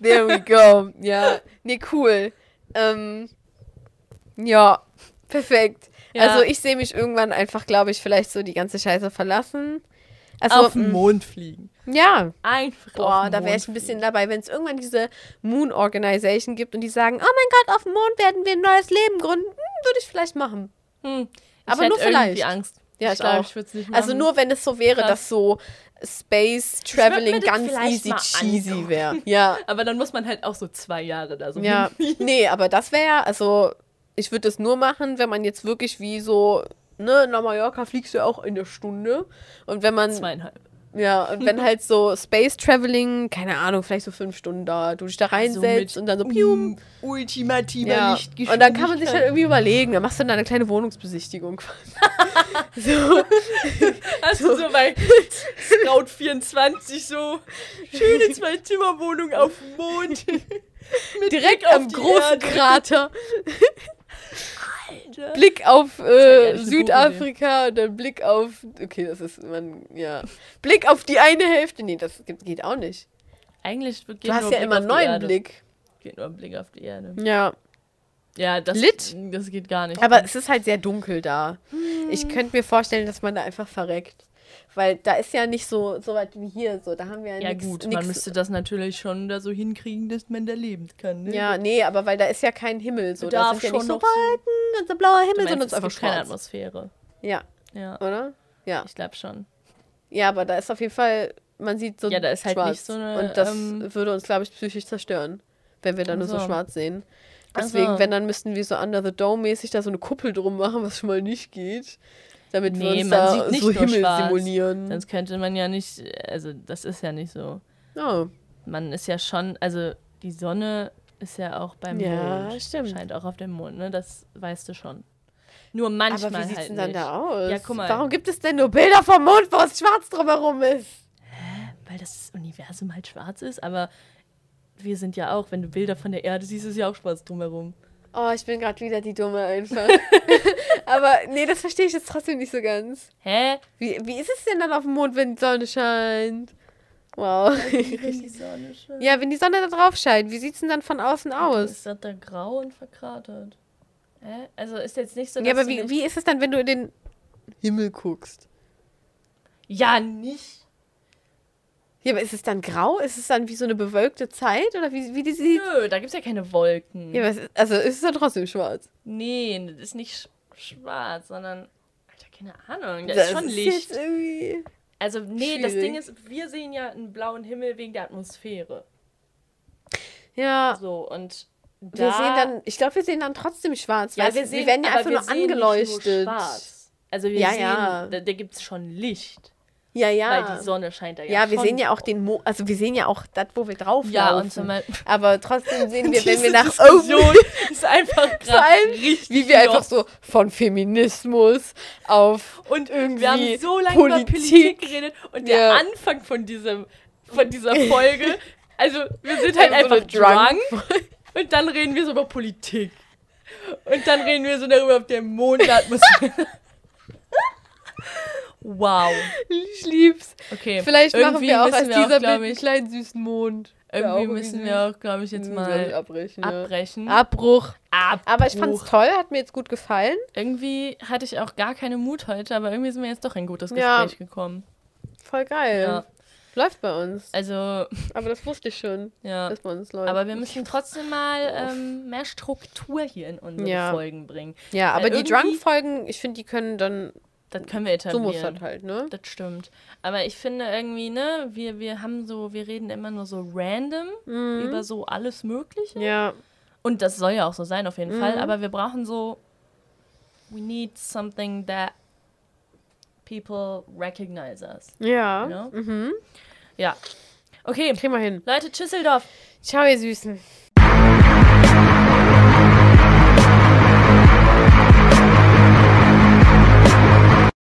There we go. (laughs) Ja, nee, cool. Ähm, ja, perfekt. Ja. Also ich sehe mich irgendwann einfach, glaube ich, vielleicht so die ganze Scheiße verlassen. Also, auf den Mond fliegen. ja, Einfach Boah, da wäre ich ein bisschen dabei, wenn es irgendwann diese Moon Organization gibt und die sagen, oh mein Gott, auf dem Mond werden wir ein neues Leben gründen, hm, würde ich vielleicht machen. Hm. Aber ich nur hätte irgendwie vielleicht. Angst. Ja, ich ich glaube, ich würde es nicht machen. Also nur wenn es so wäre, Krass. dass so Space Traveling ganz vielleicht easy cheesy wäre. Ja, (laughs) Aber dann muss man halt auch so zwei Jahre da so ja. hinfliegen. Nee, aber das wäre, also ich würde es nur machen, wenn man jetzt wirklich wie so, ne, nach Mallorca fliegst du auch in der Stunde. Und wenn man Zweieinhalb. Ja, und wenn halt so Space Traveling, keine Ahnung, vielleicht so fünf Stunden da, du dich da reinsetzt mit und dann so pium. ultimativer Ja. Lichtgeschwindigkeit. Und dann kann man sich halt irgendwie überlegen, dann machst du dann eine kleine Wohnungsbesichtigung quasi. (laughs) so, Hast du so bei Scout 24 so schöne Zwei-Zimmer-Wohnung auf dem Mond. (laughs) Direkt am großen Erde. Krater, Alter. Blick auf ja äh, so Südafrika und dann Blick auf, okay, das ist, man, ja, Blick auf die eine Hälfte, nee, das geht, auch nicht. Eigentlich geht Du hast ja Blick immer einen neuen. Blick. Geht nur ein Blick auf die Erde. Ja, Ja, das, Lit? das geht gar nicht. aber es ist halt sehr dunkel da. Ich könnte mir vorstellen, dass man da einfach verreckt. Weil da ist ja nicht so, so weit wie hier, so, da haben wir ja, ja nix, gut, nix, man müsste das natürlich schon da so hinkriegen, dass man da leben kann. Ne? Ja, nee, aber weil da ist ja kein Himmel, so, da sind ja nicht schon so noch so- Wolken und so blauer Himmel, meinst, sondern es ist einfach keine. Atmosphäre. Ja, Ja, oder? Ja. ich glaube schon. Ja, aber da ist auf jeden Fall, man sieht so Ja, da ist halt schwarz. nicht so eine, Und das ähm, würde uns, glaube ich, psychisch zerstören, wenn wir da nur so so. schwarz sehen. Ach Deswegen, so. wenn, dann müssten wir so Under the Dome-mäßig da so eine Kuppel drum machen, was schon mal nicht geht. Damit wir Nee, uns man da sieht nicht so Himmel simulieren. Sonst könnte man ja nicht, also das ist ja nicht so. Oh. Man ist ja schon, also die Sonne ist ja auch beim Ja, Mond. stimmt. Scheint auch auf dem Mond, ne? Das weißt du schon. Nur manchmal Aber wie sieht's halt denn dann nicht. da aus? Ja, guck mal. Warum gibt es denn nur Bilder vom Mond, wo es schwarz drumherum ist? Weil das Universum halt schwarz ist, aber wir sind ja auch, wenn du Bilder von der Erde siehst, ist ja auch schwarz drumherum. Oh, ich bin gerade wieder die Dumme einfach. (laughs) (laughs) Aber nee, das verstehe ich jetzt trotzdem nicht so ganz. Hä? Wie, wie ist es denn dann auf dem Mond, wenn die Sonne scheint? Wow. Die (laughs) Sonne scheint. Ja, wenn die Sonne da drauf scheint, wie sieht's denn dann von außen aus? Ist das da grau und verkratert? Hä? Also ist jetzt nicht so, Ja, aber wie, wie ist es dann, wenn du in den Himmel guckst? Ja, nicht. Ja, aber ist es dann grau? Ist es dann wie so eine bewölkte Zeit? Oder wie, wie die sieht? Nö, da gibt's ja keine Wolken. Ja, aber es ist, also ist es dann trotzdem schwarz? Nee, das ist nicht sch schwarz, sondern. Alter, keine Ahnung. Das, ist schon Licht. jetzt irgendwie... Also, nee, das schwierig. Ding ist, wir sehen ja einen blauen Himmel wegen der Atmosphäre. Ja, So, und. Da, wir sehen dann, ich glaube, wir sehen dann trotzdem schwarz. Ja, weil wir es- sehen, werden ja einfach wir nur angeleuchtet. schwarz. Also, wir Ja, sehen, ja. da, da gibt's schon Licht. Ja, ja. Weil die Sonne scheint da ja Ja, wir sehen ja auch den Mo also wir sehen ja auch das, wo wir drauf Ja, und zum Beispiel. Aber trotzdem sehen (laughs) wir, wenn wir nach Diskussion (laughs) ist einfach (laughs) gerade wie wir einfach so von Feminismus auf Und irgendwie wir haben so lange über Politik. Politik geredet und der Ja. Anfang von, diesem, von dieser Folge, also wir sind halt Also so einfach eine drunk und dann reden wir so über Politik. Und dann reden wir so darüber, ob der Mond eine Atmosphäre. Wow. Ich lieb's. Okay. Vielleicht machen irgendwie wir auch als wir auch, dieser glaub Bild einen kleinen süßen Mond. Irgendwie auch müssen wir auch, glaube ich, jetzt mal abbrechen. Ja. abbrechen. Abbruch. Abbruch. Aber ich fand's toll, hat mir jetzt gut gefallen. Irgendwie hatte ich auch gar keine Mut heute, aber irgendwie sind wir jetzt doch in ein gutes Ja. Gespräch gekommen. Voll geil. Ja. Läuft bei uns. Also, (laughs) Aber das wusste ich schon, ja. dass bei uns läuft. Aber wir müssen trotzdem mal ähm, mehr Struktur hier in unsere Ja. Folgen bringen. ja, aber Weil die Drunk-Folgen, ich finde, die können dann, Das können wir so etablieren. muss das halt, ne? Das stimmt. Aber ich finde irgendwie, ne, wir, wir haben so, wir reden immer nur so random über so alles Mögliche. Mhm. Ja. Und das soll ja auch so sein, auf jeden Mhm. Fall. Aber wir brauchen so, we need something that people recognize us. Ja. You know? Mhm. Ja. Okay, Kriegen wir hin. Leute, Tschüsseldorf. Ciao, ihr Süßen.